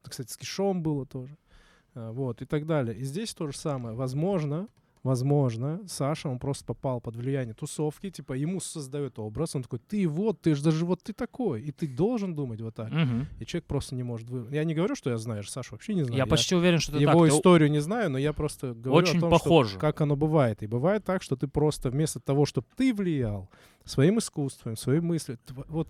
Это, кстати, с Кишом было тоже. А, Вот, и так далее. И здесь то же самое. Возможно, возможно, Саша, он просто попал под влияние тусовки, типа, ему создает образ, он такой, ты вот, ты же даже вот ты такой, и ты должен думать вот так. Мгм. И человек просто не может вы... Я не говорю, что я знаю, Сашу вообще не знаю. Я почти уверен, что это его так. Ты историю не знаю, но я просто говорю Очень о том, похоже. Что, как оно бывает. И бывает так, что ты просто вместо того, чтобы ты влиял своим искусством, своей мыслью, тв- вот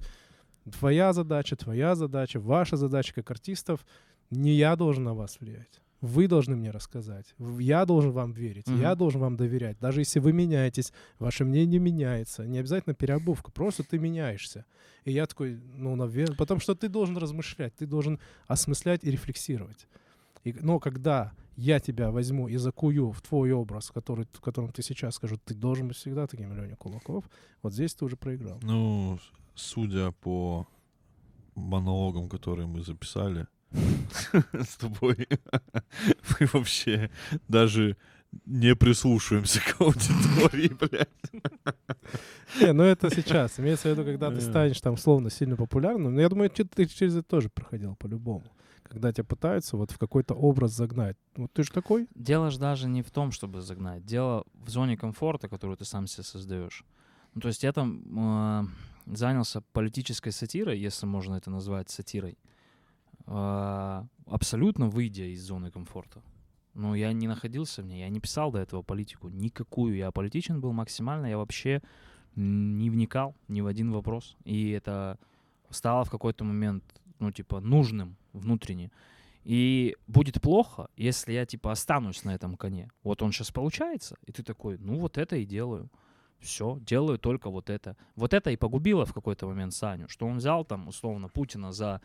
твоя задача, твоя задача, ваша задача как артистов, не я должен на вас влиять. Вы должны мне рассказать. Я должен вам верить. Мгм. Я должен вам доверять. Даже если вы меняетесь, ваше мнение меняется. Не обязательно переобувка, просто ты меняешься. И я такой, ну, наверное, потому что ты должен размышлять, ты должен осмыслять и рефлексировать. И, но когда я тебя возьму и закую в твой образ, который, в котором ты сейчас скажу, ты должен быть всегда таким, Леня Кулаков, вот здесь ты уже проиграл. Ну, судя по монологам, которые мы записали с тобой, мы вообще даже не прислушиваемся к аудитории, блядь. Не, ну это сейчас. Имеется в виду, когда ты станешь там словно сильно популярным. Но я думаю, ты через это тоже проходил по-любому. Когда тебя пытаются вот в какой-то образ загнать. Вот ты же такой. Дело же даже не в том, чтобы загнать. Дело в зоне комфорта, которую ты сам себе создаешь. Ну, то есть я там э, занялся политической сатирой, если можно это назвать сатирой, абсолютно выйдя из зоны комфорта. Но я не находился в ней, я не писал до этого политику никакую. Я политичен был максимально, я вообще не вникал ни в один вопрос. И это стало в какой-то момент, ну, типа, нужным внутренне. И будет плохо, если я, типа, останусь на этом коне. Вот он сейчас получается, и ты такой, ну, вот это и делаю. Все, делаю только вот это. Вот это и погубило в какой-то момент Саню, что он взял там, условно, Путина за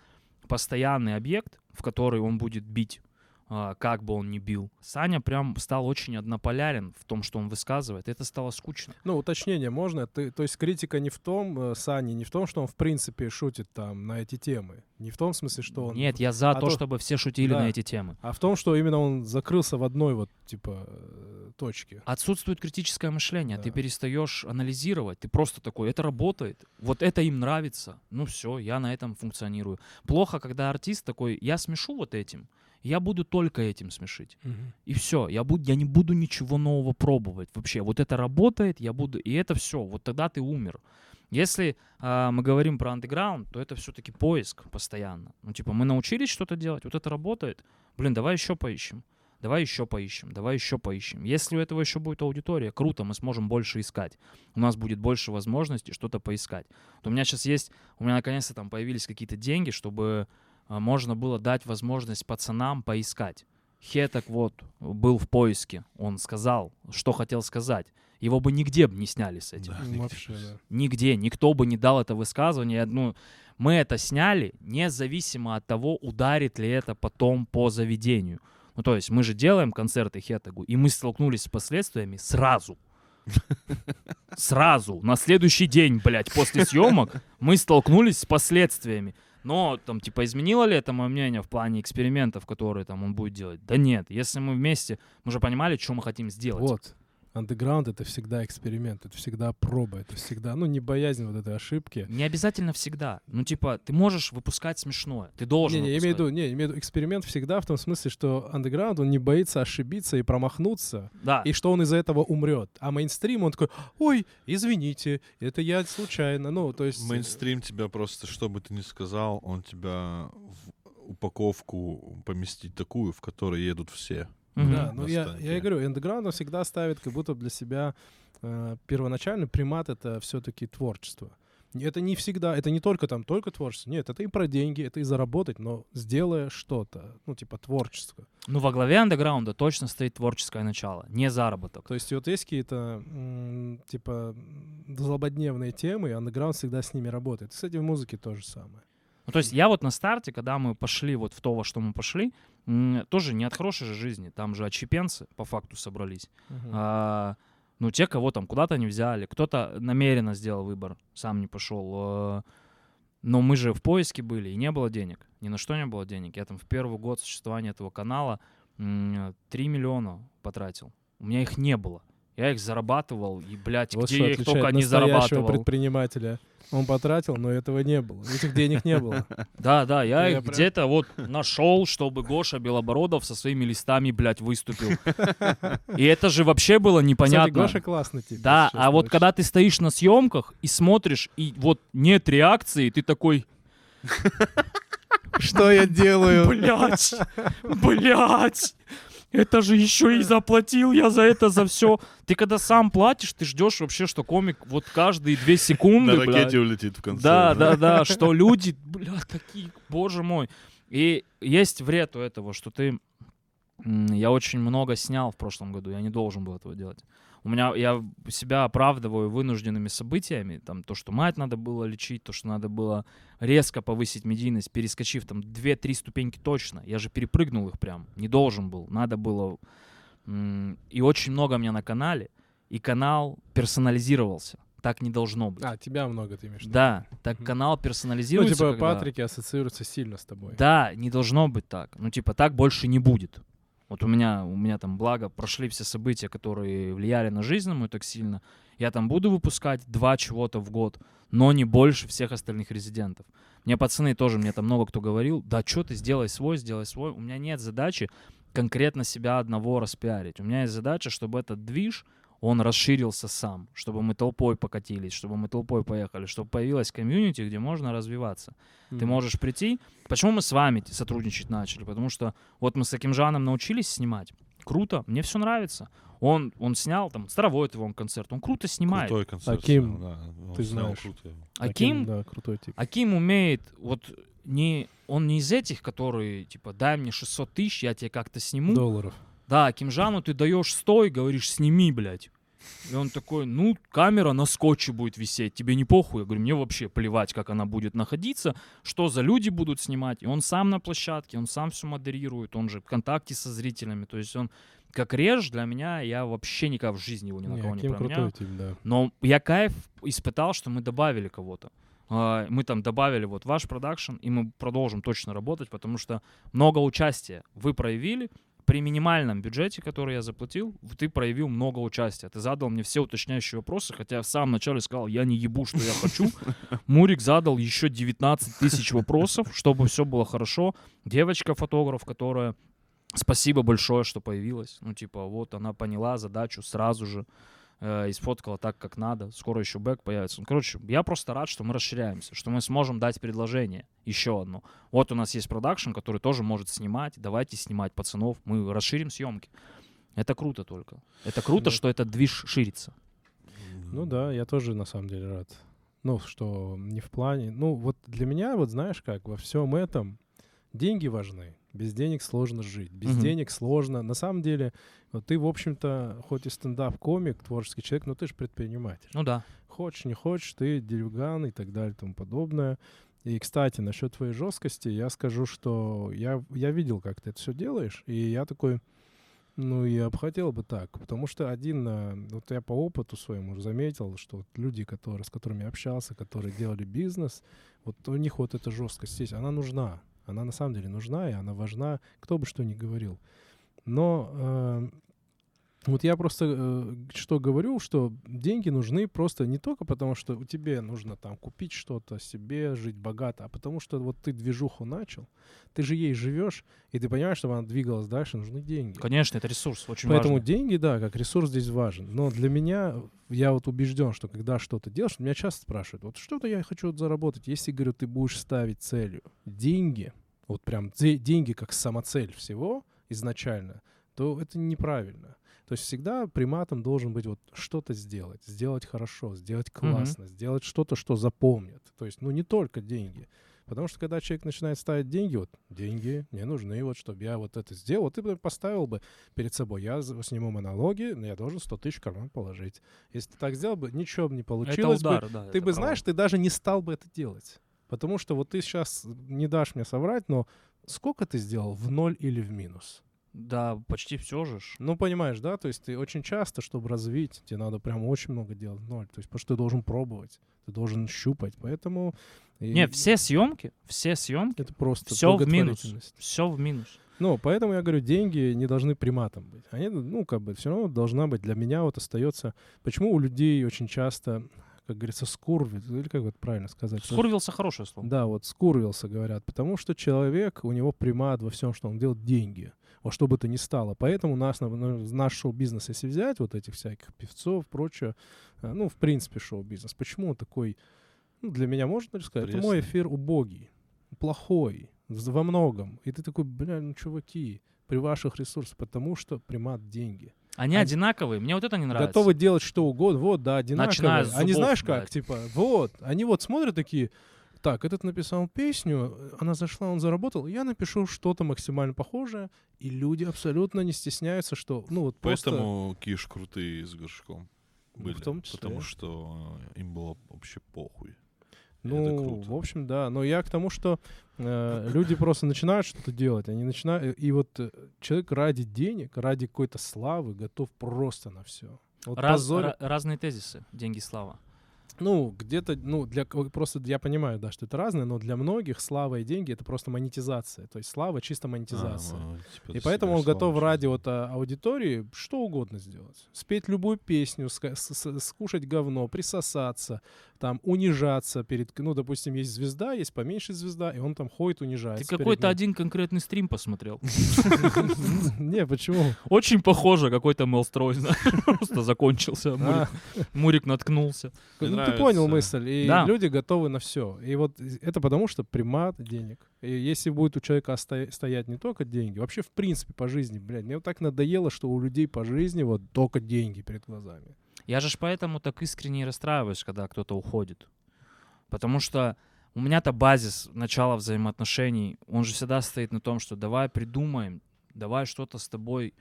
постоянный объект, в который он будет бить, как бы он ни бил. Саня прям стал очень однополярен в том, что он высказывает. Это стало скучно. Ну, уточнение можно? Ты, то есть критика не в том, э, Сани, не в том, что он в принципе шутит там на эти темы. Не в том смысле, что он... Нет, я за а то, то- чтобы все шутили Да. на эти темы. А в том, что именно он закрылся в одной вот, типа, э, точке. Отсутствует критическое мышление, ты Да. перестаешь анализировать, ты просто такой, это работает, вот это им нравится, ну все, я на этом функционирую. Плохо, когда артист такой, я смешу вот этим, я буду только этим смешить. И все, я, буду, я не буду ничего нового пробовать вообще. Вот это работает, я буду, и это все, вот тогда ты умер. Если а, мы говорим про андеграунд, то это все-таки поиск постоянно. Ну, типа, мы научились что-то делать, вот это работает. Блин, давай еще поищем. Давай еще поищем, давай еще поищем. Если у этого еще будет аудитория, круто, мы сможем больше искать. У нас будет больше возможностей что-то поискать. Вот у меня сейчас есть, у меня наконец-то там появились какие-то деньги, чтобы можно было дать возможность пацанам поискать. Хеток вот был в поиске, он сказал, что хотел сказать. Его бы нигде бы не сняли с этим. Да, нигде. Вообще, да. Нигде, никто бы не дал это высказывание. Ну, мы это сняли, независимо от того, ударит ли это потом по заведению. Ну, то есть мы же делаем концерты Хетагу, и мы столкнулись с последствиями сразу. Сразу, на следующий день, блядь, после съемок мы столкнулись с последствиями. Но, там, типа, изменило ли это мое мнение в плане экспериментов, которые там он будет делать? Да нет, если мы вместе, мы же понимали, что мы хотим сделать. Вот. Андеграунд — это всегда эксперимент, это всегда проба, это всегда, ну, не боязнь вот этой ошибки. Не обязательно всегда. Ну, типа, ты можешь выпускать смешное. Ты должен Не, не, я имею в виду, не, имею в виду эксперимент всегда в том смысле, что андеграунд, он не боится ошибиться и промахнуться, Да. и что он из-за этого умрет. А мейнстрим, он такой, ой, извините, это я случайно. Ну, то есть... Мейнстрим тебя просто, что бы ты ни сказал, он тебя в упаковку поместить такую, в которой едут все. Мгм. Да, ну я, я и говорю, андеграунд он всегда ставит как будто для себя э, первоначальный примат — это все-таки творчество. Это не всегда, это не только там, только творчество. Нет, это и про деньги, это и заработать, но сделая что-то, ну, типа творчество. Ну, во главе андеграунда точно стоит творческое начало, не заработок. То есть вот есть какие-то, м, типа, злободневные темы, и андеграунд всегда с ними работает. Кстати, в музыке то же самое. Ну, то есть я вот на старте, когда мы пошли вот в то, во что мы пошли, тоже не от хорошей же жизни, там же отщепенцы по факту собрались. А, ну, те, кого там куда-то не взяли, кто-то намеренно сделал выбор, сам не пошел. э, Но мы же в поиске были, и не было денег. Ни на что не было денег. Я там в первый год существования этого канала м, 3 миллиона потратил. У меня их не было. Я их зарабатывал, и, блядь, Вот где я их только не зарабатывал. предпринимателя. Он потратил, но этого не было. Этих денег не было. Да, да, я, их где-то вот нашел, чтобы Гоша Белобородов со своими листами, блядь, выступил. И это же вообще было Кстати, непонятно. Гоша классный тип. Да, а вот когда ты стоишь на съемках и смотришь, и вот нет реакции, ты такой, Что я делаю? блядь, блядь, это же еще и заплатил я за это, за все. Ты когда сам платишь, ты ждешь вообще, что комик вот каждые две секунды, На ракете улетит в конце. Да, да, да, что люди, бля, такие, боже мой. И есть вред у этого, что ты... Я очень много снял в прошлом году, я не должен был этого делать. У меня, я себя оправдываю вынужденными событиями, там, то, что мать надо было лечить, то, что надо было резко повысить медийность, перескочив там 2-3 ступеньки точно. Я же перепрыгнул их прям, не должен был, надо было. И очень много у меня на канале, и канал персонализировался. Так не должно быть. А, тебя много ты имеешь. Да, так Мгм. канал Ну, персонализируется. типа, когда- Патрики ассоциируются сильно с тобой. Да, не должно быть так. Ну, типа, так больше не будет. Вот у меня, у меня там, благо, прошли все события, которые влияли на жизнь мою так сильно. Я там буду выпускать два чего-то в год, но не больше всех остальных резидентов. Мне пацаны тоже, мне там много кто говорил, да что ты, сделай свой, сделай свой. У меня нет задачи конкретно себя одного распиарить. У меня есть задача, чтобы этот движ, он расширился сам, чтобы мы толпой покатились, чтобы мы толпой поехали, чтобы появилась комьюнити, где можно развиваться. Ты Мгм. можешь прийти. Почему мы с вами сотрудничать начали? Потому что вот мы с таким Жаном научились снимать. Круто, мне все нравится. Он, он снял там Старовой его он концерт, он круто снимает. Крутой концерт. Аким, снял, да, он ты снял знаешь. круто. Аким, Да, крутой тип. Аким умеет, вот не, он не из этих, которые типа дай мне 600 тысяч, я тебе как-то сниму. Долларов. Да, Кимжану ты даешь 100 и говоришь, сними, блядь. И он такой, ну, камера на скотче будет висеть, тебе не похуй. Я говорю, мне вообще плевать, как она будет находиться, что за люди будут снимать. И он сам на площадке, он сам все модерирует, он же в контакте со зрителями. То есть он как реж для меня, я вообще никогда в жизни его ни на Не, кого не променяю. крутой тип, да. Но я кайф испытал, что мы добавили кого-то. А, Мы там добавили вот ваш продакшн, и мы продолжим точно работать, потому что много участия вы проявили. При минимальном бюджете, который я заплатил, ты проявил много участия. Ты задал мне все уточняющие вопросы, хотя я в самом начале сказал, я не ебу, что я хочу. Мурик задал еще 19 тысяч вопросов, чтобы все было хорошо. Девочка-фотограф, которая Спасибо большое, что появилась. Ну, типа, вот она поняла задачу сразу же э, и сфоткала так, как надо. Скоро еще бэк появится. Ну, короче, я просто рад, что мы расширяемся, что мы сможем дать предложение еще одно. Вот у нас есть продакшн, который тоже может снимать. Давайте снимать пацанов. Мы расширим съемки. Это круто только. Это круто, Да. что этот движ ширится. Ну да, я тоже на самом деле рад. Ну, что не в плане... Ну, вот для меня, вот знаешь как, во всем этом деньги важны. Без денег сложно жить. Без Мгм. денег сложно. На самом деле, вот ты, в общем-то, хоть и стендап-комик, творческий человек, но ты же предприниматель. Ну да. Хочешь, не хочешь, ты дельган и так далее и тому подобное. И, кстати, насчет твоей жесткости, я скажу, что я, я видел, как ты это все делаешь, и я такой, ну, я бы хотел бы так, потому что один, а, вот я по опыту своему уже заметил, что вот люди, которые, с которыми я общался, которые делали бизнес, вот у них вот эта жесткость есть, она нужна, она на самом деле нужна, и она важна, кто бы что ни говорил. Но э, Вот я просто э, что говорю, что деньги нужны просто не только потому, что у тебе нужно там купить что-то себе, жить богато, а потому что вот ты движуху начал, ты же ей живешь, и ты понимаешь, чтобы она двигалась дальше, нужны деньги. Конечно, это ресурс, очень Поэтому важный. деньги, да, как ресурс здесь важен. Но для меня, я вот убежден, что когда что-то делаешь, меня часто спрашивают, вот что-то я хочу вот заработать. Если, говорю, ты будешь ставить целью деньги, вот прям де- деньги как самоцель всего изначально, то это неправильно. То есть всегда приматом должен быть вот что-то сделать, сделать хорошо, сделать классно, сделать что-то, что запомнят. То есть, ну, не только деньги. Потому что когда человек начинает ставить деньги, вот деньги мне нужны, вот чтобы я вот это сделал, вот ты бы поставил бы перед собой, я сниму монологи, но я должен 100 тысяч в карман положить. Если ты так сделал бы, ничего бы не Это получилось бы. удар, да. Ты это бы правда. знаешь, ты даже не стал бы это делать. Потому что вот ты сейчас не дашь мне соврать, но сколько ты сделал в ноль или в минус? Да, почти все же. ж. Ну, понимаешь, да? То есть ты очень часто, чтобы развить, тебе надо прям очень много делать ноль. То есть потому что ты должен пробовать, ты должен щупать. Поэтому... и Не, все съемки, все съемки, Это просто все в минус. Все в минус. Ну, поэтому я говорю, деньги не должны приматом быть. Они, ну, как бы, все равно должна быть. Для меня вот остается... Почему у людей очень часто, как говорится, скурвит, или как вот правильно сказать? Скурвился хорошее слово. Да, вот скурвился, говорят. Потому что человек, у него примат во всем, что он делает, деньги. Во что бы то ни стало. Поэтому наш, на- наш шоу-бизнес, если взять вот этих всяких певцов, прочее, э, ну, в принципе, шоу-бизнес, почему он такой, ну, для меня, можно сказать, это мой Пресный. эфир убогий, плохой, во многом. И ты такой, бля, ну, чуваки, при ваших ресурсах, потому что примат деньги. Они Они- одинаковые, мне вот это не нравится. Готовы делать что угодно. Вот, да, одинаковые. Начиная с Они зубов, знаешь как, блядь. типа, вот, они вот смотрят такие, так, этот написал песню, она зашла, он заработал, я напишу что-то максимально похожее, и люди абсолютно не стесняются, что, ну вот просто... Поэтому Киш крутые с горшком Ну, были. в том числе. Потому что им было вообще похуй. это Ну, круто. в общем, да. Но я к тому, что люди просто начинают что-то делать. Они начинают... И вот э, человек ради денег, ради какой-то славы готов просто на все. Вот Раз- ра- разные тезисы. Деньги, слава. Ну, где-то, ну, для просто я понимаю, да, что это разное, но для многих слава и деньги это просто монетизация. То есть слава чисто монетизация. А, ну, типа, и поэтому он готов ради вот а, аудитории что угодно сделать. Спеть любую песню, ска- с- с- скушать говно, присосаться, там, унижаться перед... Ну, допустим, есть звезда, есть поменьше звезда, и он там ходит, Ты унижается. перед какой-то один конкретный стрим посмотрел. Не, почему? Очень похоже, какой-то Мелстрой, просто закончился. А, Мурик, наткнулся. Ну, ты понял мысль. И люди готовы на все. И вот это потому, что примат денег. И если будет у человека стоять не только деньги, вообще в принципе по жизни, блядь, мне вот так надоело, что у людей по жизни вот только деньги перед глазами. Я же ж поэтому так искренне расстраиваюсь, когда кто-то уходит. Потому что у меня-то базис начала взаимоотношений, он же всегда стоит на том, что давай придумаем, давай что-то с тобой,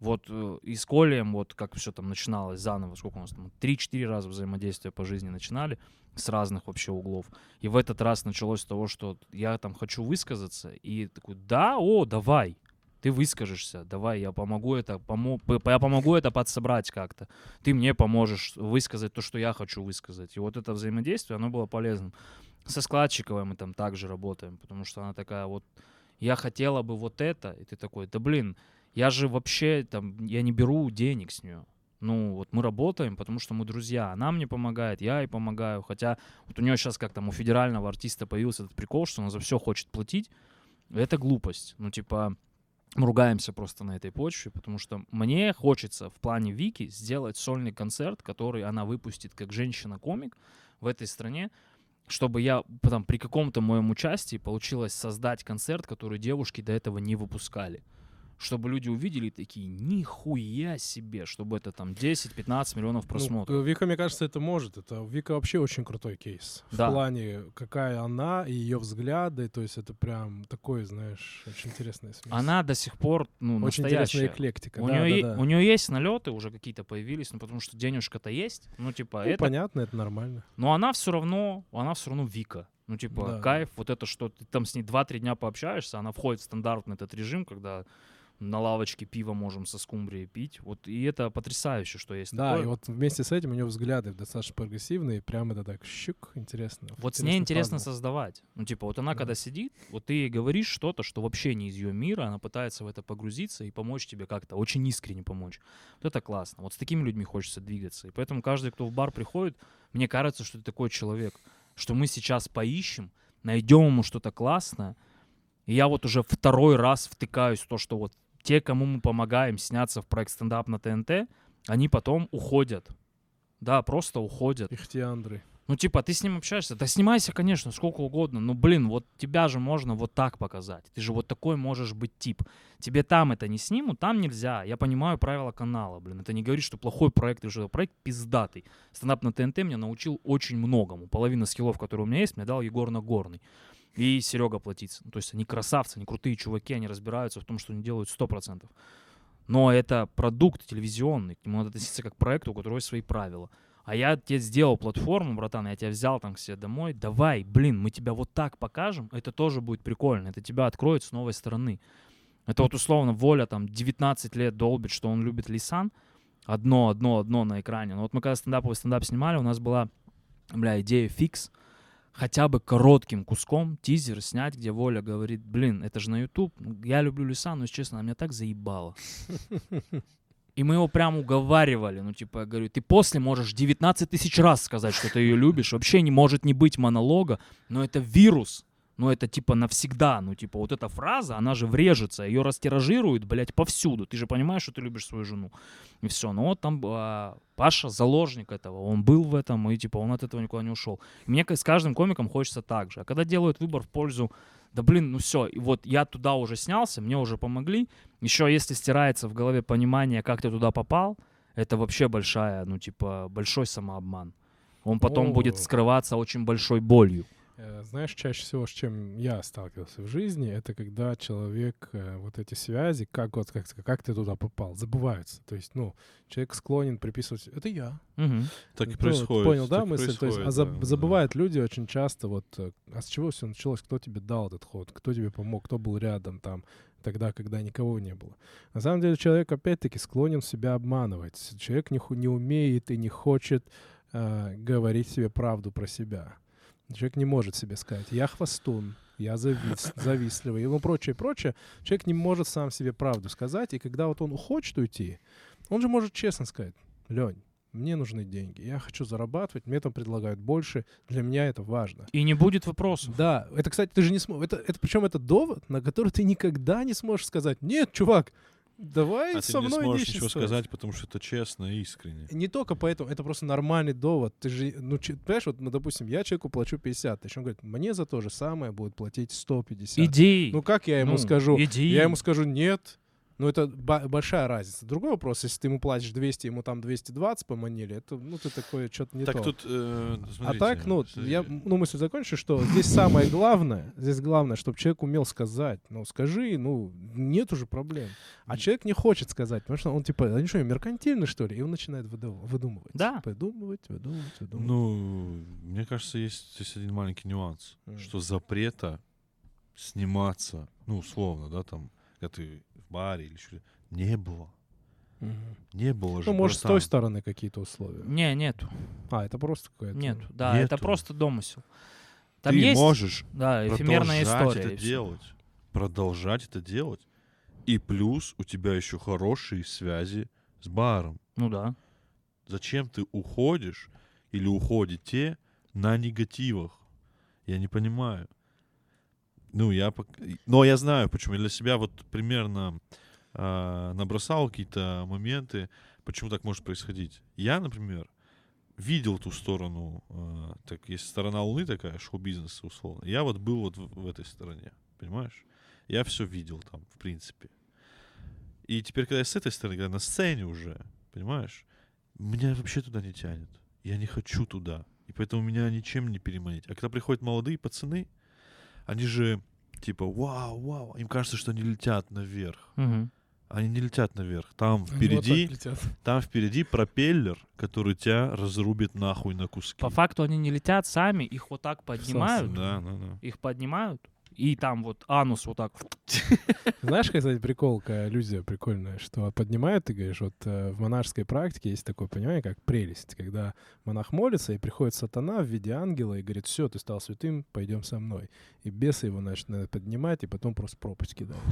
вот э, и с Колем, вот как все там начиналось заново, сколько у нас там, 3-4 раза взаимодействия по жизни начинали, с разных вообще углов. И в этот раз началось с того, что я там хочу высказаться, и такой, да, о, давай, ты выскажешься, давай, я помогу это, помо- я помогу это подсобрать как-то ты мне поможешь высказать то, что я хочу высказать. И вот это взаимодействие, оно было полезным. Со Складчиковой мы там также работаем, потому что она такая вот, я хотела бы вот это, и ты такой, да блин, я же вообще там, я не беру денег с нее. Ну, вот мы работаем, потому что мы друзья. Она мне помогает, я ей помогаю. Хотя вот у нее сейчас как там у федерального артиста появился этот прикол, что она за все хочет платить. Это глупость. Ну, типа, мы ругаемся просто на этой почве, потому что мне хочется в плане Вики сделать сольный концерт, который она выпустит как женщина-комик в этой стране, чтобы я потом при каком-то моем участии получилось создать концерт, который девушки до этого не выпускали. Чтобы люди увидели такие, нихуя себе, чтобы это там 10-15 миллионов просмотров. Ну, Вика, мне кажется, это может. Это Вика вообще очень крутой кейс. Да. В плане, какая она и ее взгляды. То есть это прям такой, знаешь, очень интересная смесь. Она до сих пор, ну, очень настоящая. интересная эклектика. У, да, нее, да, да. у нее есть налеты, уже какие-то появились, ну потому что денежка-то есть. Ну, типа, Ну, это понятно, это нормально. Но она все равно, она все равно Вика. Ну, типа, Да. кайф, вот это, что ты там с ней 2-3 дня пообщаешься, она входит в стандартный этот режим, когда на лавочке пиво можем со скумбрией пить. Вот и это потрясающе, что есть Да, такое. и вот вместе с этим у него взгляды достаточно прогрессивные, прям это так щук, интересно. Вот с ней интересно пазл. создавать. Ну, типа, вот она Да. когда сидит, вот ты ей говоришь что-то, что вообще не из ее мира, она пытается в это погрузиться и помочь тебе как-то, очень искренне помочь. Вот это классно. Вот с такими людьми хочется двигаться. И поэтому каждый, кто в бар приходит, мне кажется, что ты такой человек, что мы сейчас поищем, найдем ему что-то классное. И я вот уже второй раз втыкаюсь в то, что вот те, кому мы помогаем сняться в проект стендап на ТНТ, они потом уходят. Да, просто уходят. Ихтиандры. Ну, типа, ты с ним общаешься, да снимайся, конечно, сколько угодно, но, блин, вот тебя же можно вот так показать. Ты же вот такой можешь быть тип. Тебе там это не снимут, там нельзя. Я понимаю правила канала, блин. Это не говорит, что плохой проект или что проект пиздатый. Стендап на ТНТ меня научил очень многому. Половина скиллов, которые у меня есть, мне дал Егор Нагорный. И Серега Платицын. Ну, То есть они красавцы, они крутые чуваки, они разбираются в том, что они делают 100%. Но это продукт телевизионный, к нему надо относиться как к проекту, у которого есть свои правила. А я тебе сделал платформу, братан, я тебя взял там к себе домой. Давай, блин, мы тебя вот так покажем. Это тоже будет прикольно. Это тебя откроет с новой стороны. Это вот условно Воля там 19 лет долбит, что он любит Лисан. Одно, одно, одно на экране. Но вот мы когда стендаповый стендап снимали, у нас была, бля, идея фикс. Хотя бы коротким куском тизер снять, где Воля говорит, блин, это же на YouTube. Я люблю Лисан, но, честно, она меня так заебала. И мы его прям уговаривали. Ну, типа, я говорю, ты после можешь 19 тысяч раз сказать, что ты ее любишь. Вообще не может не быть монолога, но это вирус. Ну, это типа навсегда. Ну, типа, вот эта фраза, она же врежется. Ее растиражируют, блядь, повсюду. Ты же понимаешь, что ты любишь свою жену. И все. Ну, вот там а, Паша заложник этого. Он был в этом, и типа он от этого никуда не ушел. И мне с каждым комиком хочется так же. А когда делают выбор в пользу да блин, ну все, и вот я туда уже снялся, мне уже помогли. Еще если стирается в голове понимание, как ты туда попал, это вообще большая, ну типа, большой самообман. Он потом О. будет скрываться очень большой болью. Э, Знаешь, чаще всего, с чем я сталкивался в жизни, это когда человек э, вот эти связи, как вот как, как ты туда попал, забываются. То есть, ну, человек склонен приписывать, это я. Мгм. Так и Ну, происходит. Понял, да, мысль? То есть, а заб- да, да. забывают люди очень часто, вот, э, а с чего все началось, кто тебе дал этот ход, кто тебе помог, кто был рядом там, тогда, когда никого не было. На самом деле человек, опять-таки, склонен себя обманывать. Человек не, не умеет и не хочет э, говорить себе правду про себя. Человек не может себе сказать, я хвостун, я завис, завистливый, и ну, прочее, прочее. Человек не может сам себе правду сказать, и когда вот он хочет уйти, он же может честно сказать, Лень, мне нужны деньги, я хочу зарабатывать, мне там предлагают больше, для меня это важно. И не будет вопросов. Да, это, кстати, ты же не сможешь, это, это причем это довод, на который ты никогда не сможешь сказать, нет, чувак, давай А со ты не мной сможешь ничего строить». сказать, потому что это честно и искренне. Не только поэтому, это просто нормальный довод. Ты же, ну, че- понимаешь, вот, ну, допустим, я человеку плачу 50 тысяч, он говорит, мне за то же самое будет платить 150. Иди. Ну, как я ему Ну, скажу? Иди. Я ему скажу, нет. Ну, это большая разница. Другой вопрос, если ты ему платишь 200, ему там 220 поманили, это, ну, ты такое, что-то не так то. тут, э, а смотрите, так, ну, смотрите. я, ну, мысль закончу, что здесь самое главное, здесь главное, чтобы человек умел сказать. Ну, скажи, ну, нет уже проблем. А человек не хочет сказать, потому что он, типа, они что, меркантильны, что ли? И он начинает выдум- выдумывать. Да. Выдумывать, выдумывать, выдумывать. Ну, мне кажется, есть здесь один маленький нюанс, М. что запрета сниматься, ну, условно, да, там, когда ты в баре или что не было. Мгм. Не было же, Ну, может, с той братан. стороны какие-то условия. Не, нету. А, это просто какая-то... Нет, да, это Нету. просто домысел. Там Ты есть, можешь да, эфемерная продолжать история. это делать. Продолжать это делать. И плюс у тебя еще хорошие связи с баром. Ну да. Зачем ты уходишь или уходите на негативах? Я не понимаю. Ну, я... Но я знаю, почему. Я для себя вот примерно а, набросал какие-то моменты, почему так может происходить. Я, например, видел ту сторону, а, так есть сторона Луны такая, шоу-бизнеса условно. Я вот был вот в, в этой стороне, понимаешь? Я все видел там, в принципе. И теперь, когда я с этой стороны, когда на сцене уже, понимаешь, меня вообще туда не тянет. Я не хочу туда. И поэтому меня ничем не переманить. А когда приходят молодые пацаны, они же типа, вау, вау. Им кажется, что они летят наверх. Мгм. Они не летят наверх. Там вот впереди, летят. там впереди пропеллер, который тебя разрубит нахуй на куски. По факту они не летят сами, их вот так поднимают, Да, да, да. их поднимают, и там вот анус вот так. Знаешь, кстати, приколка, иллюзия прикольная, что поднимают, ты говоришь, вот э, в монашеской практике есть такое понимание, как прелесть, когда монах молится, и приходит сатана в виде ангела и говорит, все, ты стал святым, пойдем со мной. И бесы его начинают поднимать, и потом просто пропасть кидают.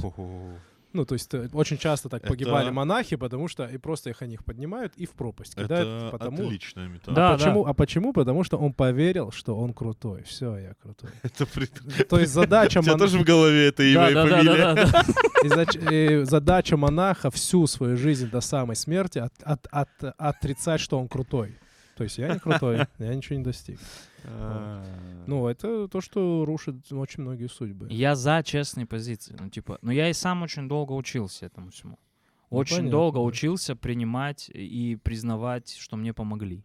Ну, то есть э, очень часто так Это- погибали монахи, потому что и просто их они их поднимают и в пропасть кидают, Это потому... отличная метафора. Да, а, почему, а почему? Потому что он поверил, что он крутой. Все, я крутой. Это при- То есть задача У тебя мон- тоже в голове это имя и фамилия? задача монаха всю свою жизнь до самой смерти от- от- от- отрицать, что он крутой. То есть я не крутой, я ничего не достиг. А. Ну, это то, что рушит очень многие судьбы. Я за честные позиции. Ну, типа, но я и сам очень долго учился этому всему. Ну, Очень понятно, долго да. учился принимать и признавать, что мне помогли.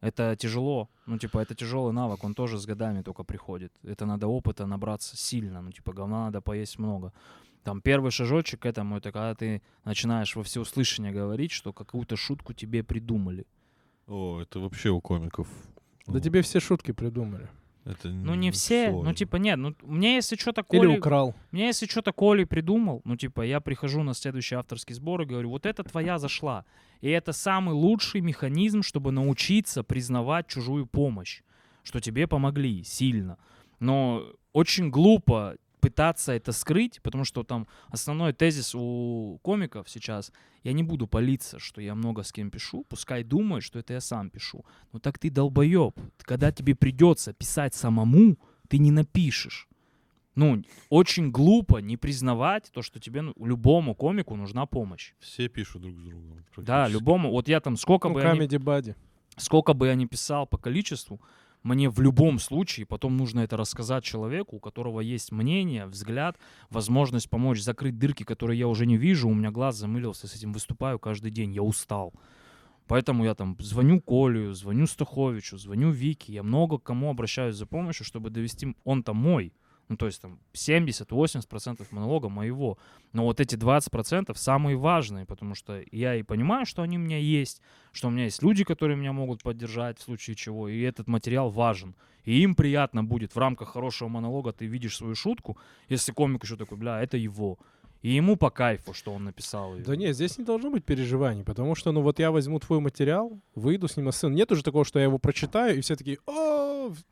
Это тяжело. Ну, типа, это тяжелый навык, он тоже с годами только приходит. Это надо опыта набраться сильно. Ну, типа, говна надо поесть много. Там первый шажочек к этому, это когда ты начинаешь во всеуслышание говорить, что какую-то шутку тебе придумали. О, это вообще у комиков. Да ну, тебе все шутки придумали. Это Ну, не все. Ну, сложно. типа, нет. Ну, мне если что-то Или Коля... украл. Мне если что-то Коли придумал, ну, типа, я прихожу на следующий авторский сбор и говорю, вот это твоя зашла. И это самый лучший механизм, чтобы научиться признавать чужую помощь, что тебе помогли сильно. Но очень глупо пытаться это скрыть, потому что там основной тезис у комиков сейчас, я не буду палиться, что я много с кем пишу, пускай думают, что это я сам пишу. Но так ты долбоеб. Когда тебе придется писать самому, ты не напишешь. Ну, очень глупо не признавать то, что тебе, ну, любому комику нужна помощь. Все пишут друг с другом. Да, любому. Вот я там сколько Ну, бы Comedy Buddy. сколько бы я ни писал по количеству, мне в любом случае потом нужно это рассказать человеку, у которого есть мнение, взгляд, возможность помочь закрыть дырки, которые я уже не вижу. У меня глаз замылился, с этим выступаю каждый день, я устал. Поэтому я там звоню Колю, звоню Стаховичу, звоню Вике. Я много к кому обращаюсь за помощью, чтобы довести... Он там мой. Ну, то есть там 70-80% монолога моего. Но вот эти 20% самые важные, потому что я и понимаю, что они у меня есть, что у меня есть люди, которые меня могут поддержать в случае чего, и этот материал важен. И им приятно будет в рамках хорошего монолога ты видишь свою шутку, если комик еще такой, бля, это его. И ему по кайфу, что он написал. Да нет, здесь не должно быть переживаний, потому что, ну вот я возьму твой материал, выйду с ним на сцену. Нет уже такого, что я его прочитаю, и все такие, о,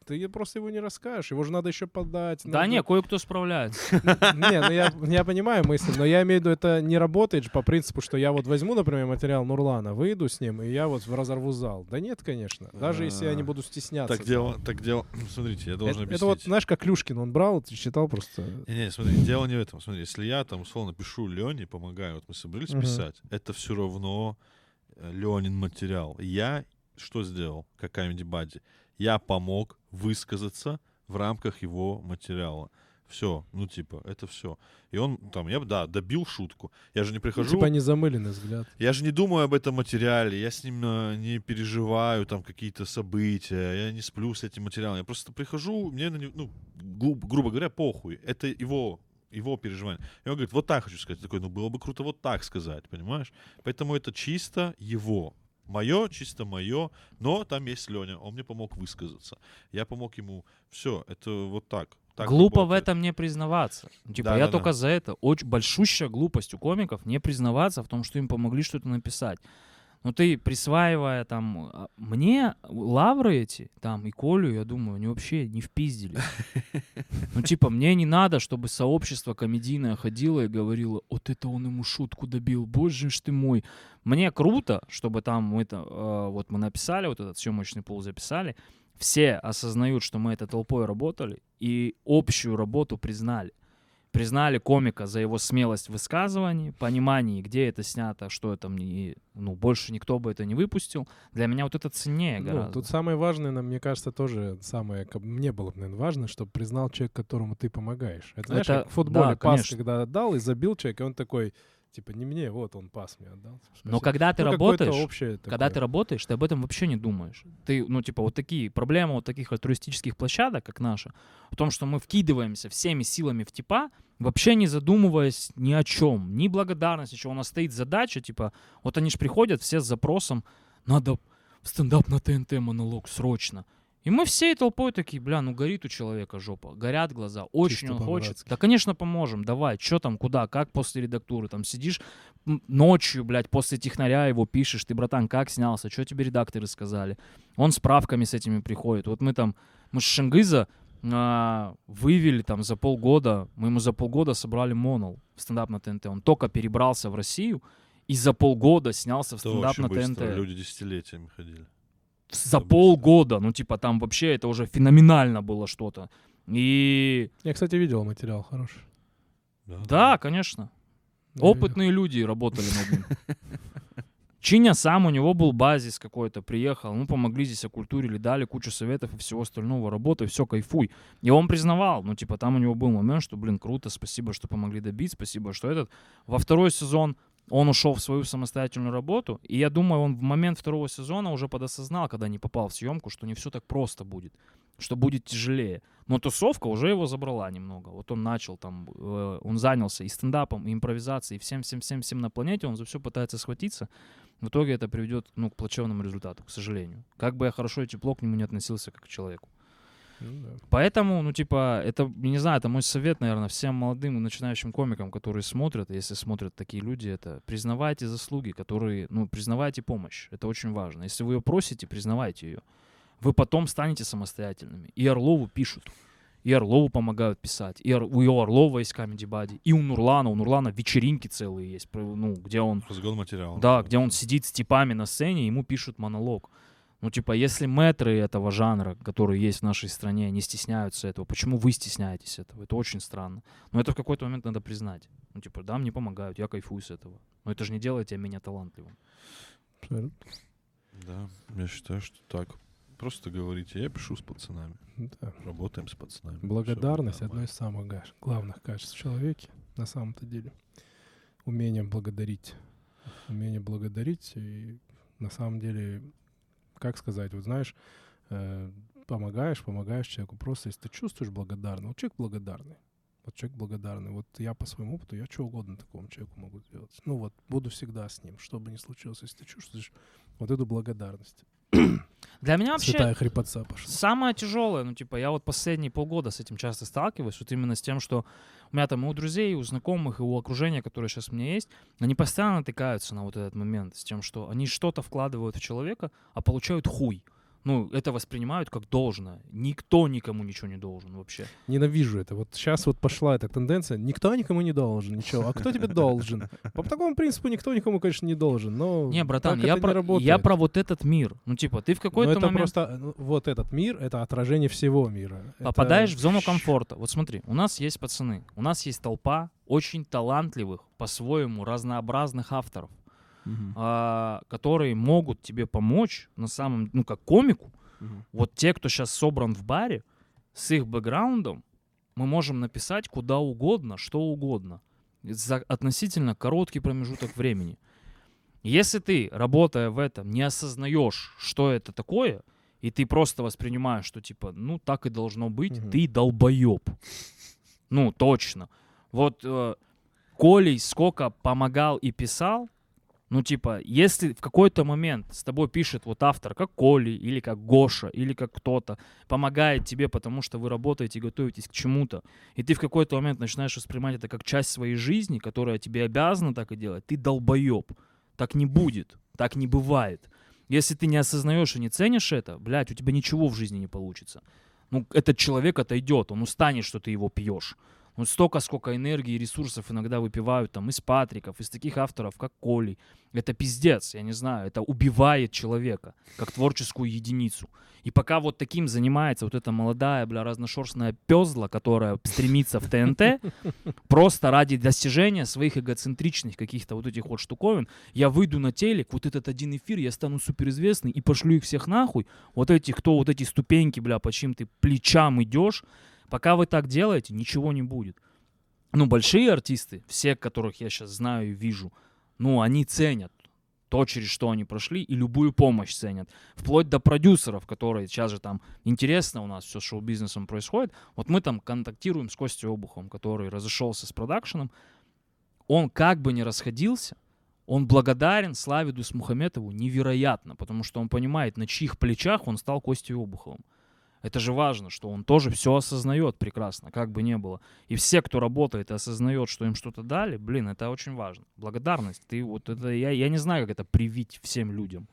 ты просто его не расскажешь, его же надо еще подать. Да надо- не, кое-кто справляется. Не, ну я, я понимаю мысль, но я имею в виду, это не работает же по принципу, что я вот возьму, например, материал Нурлана, выйду с ним, и я вот разорву зал. Да нет, конечно. Даже если я не А, буду стесняться. Так дело, так дело. Смотрите, я должен Это, объяснить. это вот, знаешь, как Клюшкин, он брал, ты читал просто. Не, не, смотри, дело не в этом. Смотри, если я там, условно, пишу Лене, помогаю, вот мы собрались писать, это все равно э, Ленин материал. Я что сделал, как Comedy Buddy? Я помог высказаться в рамках его материала. Все, ну типа, это все. И он там, я бы, да, добил шутку. Я же не Ну, прихожу, типа незамыленный взгляд. я же не думаю об этом материале, я с ним э, не переживаю там какие-то события, я не сплю с этим материалом. Я просто прихожу, мне, на него, ну, гру- грубо говоря, похуй. Это его его переживание. И он говорит, вот так хочу сказать. Я такой, ну было бы круто вот так сказать, понимаешь? Поэтому это чисто его. Мое, чисто мое, но там есть Леня, он мне помог высказаться. Я помог ему. Все, это вот так. так Глупо в работает. этом не признаваться. Типа, Да, я да, только да. за это. Очень большущая глупость у комиков не признаваться в том, что им помогли что-то написать. Ну ты присваивая там а, мне лавры эти, там и Колю, я думаю, они вообще не впиздили. Ну типа мне не надо, чтобы сообщество комедийное ходило и говорило, вот это он ему шутку добил, боже ж ты мой. Мне круто, чтобы там мы это, э, вот мы написали, вот этот съемочный пул записали, все осознают, что мы это толпой работали и общую работу признали. Признали комика за его смелость в высказывании, понимании, где это снято, что это мне, ну, больше никто бы это не выпустил. Для меня вот это ценнее Ну, гораздо. тут самое важное, мне кажется, тоже самое, мне было, наверное, важно, чтобы признал человек, которому ты помогаешь. Это, знаешь, Это- как в футболе да, пас, конечно. когда отдал и забил человек, и он такой, типа, не мне, вот он пас мне отдал. Но Спасибо. когда ты Ну, работаешь, общее когда такое. ты работаешь, ты об этом вообще не думаешь. Ты, ну, типа, вот такие проблемы вот таких альтруистических площадок, как наша, в том, что мы вкидываемся всеми силами в типа, вообще не задумываясь ни о чем, ни благодарности, что у нас стоит задача, типа, вот они же приходят все с запросом, надо в стендап на ТНТ монолог срочно. И мы всей толпой такие, бля, ну горит у человека жопа, горят глаза, очень Чисто он хочет. Да, конечно, поможем, давай, что там, куда, как после редактуры, там сидишь ночью, блядь, после технаря его пишешь, ты, братан, как снялся, что тебе редакторы сказали. Он справками с этими приходит. Вот мы там, мы с Шенгыза а, вывели там за полгода, мы ему за полгода собрали монол в стендап на ТНТ. Он только перебрался в Россию и за полгода снялся в стендап на. ТНТ Люди десятилетиями ходили. За полгода, ну типа там вообще это уже феноменально было что-то. И Я, кстати, видел материал хороший. да, конечно, Я видел. опытные люди работали над ним. Чиня сам, у него был базис какой-то, приехал, мы помогли здесь окультурили, дали кучу советов и всего остального, работай, все, кайфуй. И он признавал, ну типа там у него был момент, что, блин, круто, спасибо, что помогли добить, спасибо, что этот. Во второй сезон он ушел в свою самостоятельную работу, и я думаю, он в момент второго сезона уже подосознал, когда не попал в съемку, что не все так просто будет, что будет тяжелее. Но тусовка уже его забрала немного. Вот он начал там, э, он занялся и стендапом, и импровизацией, и всем-всем-всем-всем на планете, он за все пытается схватиться. В итоге это приведет ну, к плачевному результату, к сожалению. Как бы я хорошо и тепло к нему не относился, как к человеку. Ну да. Поэтому, ну, типа, это, не знаю, это мой совет, наверное, всем молодым и начинающим комикам, которые смотрят, если смотрят такие люди, это признавайте заслуги, которые, ну, признавайте помощь. Это очень важно. Если вы ее просите, признавайте ее. Вы потом станете самостоятельными. И Орлову пишут. И Орлову помогают писать. И Ор- у его Орлова есть Comedy Buddy. И у Нурлана. У Нурлана вечеринки целые есть, ну, где он Разгон материала. да, где он сидит с типами на сцене, ему пишут монолог. Ну, типа, если мэтры этого жанра, которые есть в нашей стране, не стесняются этого, почему вы стесняетесь этого? Это очень странно. Но это в какой-то момент надо признать. Ну, типа, да, мне помогают, я кайфую с этого. Но это же не делает тебя менее талантливым. Абсолютно. Да, я считаю, что так. Просто говорите, я пишу с пацанами. Да. Работаем с пацанами. Благодарность одно из самых главных качеств в человеке на самом-то деле. Умение благодарить. Умение благодарить и на самом деле, как сказать, вот знаешь, э, помогаешь, помогаешь человеку. Просто если ты чувствуешь благодарность, вот человек благодарный. Вот человек благодарный. Вот я по своему опыту, я что угодно такому человеку могу сделать. Ну вот, буду всегда с ним, что бы ни случилось, если ты чувствуешь вот эту благодарность. Для меня вообще Святая хрипотца пошла. Самое тяжелое, ну, типа, я вот последние полгода с этим часто сталкиваюсь, вот именно с тем, что у меня там и у друзей, и у знакомых, и у окружения, которое сейчас у меня есть, они постоянно натыкаются на вот этот момент с тем, что они что-то вкладывают в человека, а получают хуй. Ну, это воспринимают как должное. Никто никому ничего не должен вообще. Ненавижу это. Вот сейчас вот пошла эта тенденция. Никто никому не должен ничего. А кто тебе должен? По такому принципу никто никому, конечно, не должен. Но Не, братан, я это не про, работает. я про вот этот мир. Ну, типа, ты в какой-то это момент... просто э, вот этот мир, это отражение всего мира. Это- Попадаешь в зону комфорта. Вот смотри, у нас есть пацаны, у нас есть толпа очень талантливых, по-своему разнообразных авторов, Мгм. а, которые могут тебе помочь на самом, ну как комику. Мгм. Вот те, кто сейчас собран в баре, с их бэкграундом мы можем написать куда угодно, что угодно, за относительно короткий промежуток времени. Если ты, работая в этом, не осознаешь, что это такое, и ты просто воспринимаешь, что типа, ну так и должно быть, Мгм. ты долбоеб. Ну, точно. Вот э, Колей сколько помогал и писал, ну, типа, если в какой-то момент с тобой пишет вот автор, как Коли, или как Гоша, или как кто-то, помогает тебе, потому что вы работаете и готовитесь к чему-то, и ты в какой-то момент начинаешь воспринимать это как часть своей жизни, которая тебе обязана так и делать, ты долбоеб. Так не будет, так не бывает. Если ты не осознаешь и не ценишь это, блядь, у тебя ничего в жизни не получится. Ну, этот человек отойдет, он устанет, что ты его пьешь. Ну, столько, сколько энергии и ресурсов иногда выпивают там из Патриков, из таких авторов, как Коли. Это пиздец, я не знаю, это убивает человека, как творческую единицу. И пока вот таким занимается вот эта молодая, бля, разношерстная пезла, которая стремится в ТНТ, просто ради достижения своих эгоцентричных каких-то вот этих вот штуковин, я выйду на телек, вот этот один эфир, я стану суперизвестный и пошлю их всех нахуй. Вот этих, кто вот эти ступеньки, бля, по чьим ты плечам идешь, пока вы так делаете, ничего не будет. Ну, большие артисты, все, которых я сейчас знаю и вижу, ну, они ценят то, через что они прошли, и любую помощь ценят. Вплоть до продюсеров, которые сейчас же там интересно у нас все шоу-бизнесом происходит. Вот мы там контактируем с Костей Обухом, который разошелся с продакшеном. Он как бы не расходился, он благодарен Славиду Смухаметову невероятно, потому что он понимает, на чьих плечах он стал Костей Обуховым. Это же важно, что он тоже все осознает прекрасно, как бы не было. И все, кто работает и осознает, что им что-то дали, блин, это очень важно. Благодарность. Ты вот это, я, я не знаю, как это привить всем людям.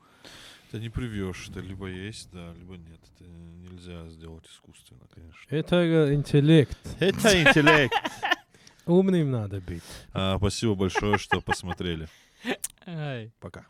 Это не привьешь, это либо есть, да, либо нет. Это нельзя сделать искусственно, конечно. Это э, интеллект. Это интеллект. Умным надо быть. А, Спасибо большое, что посмотрели. Пока.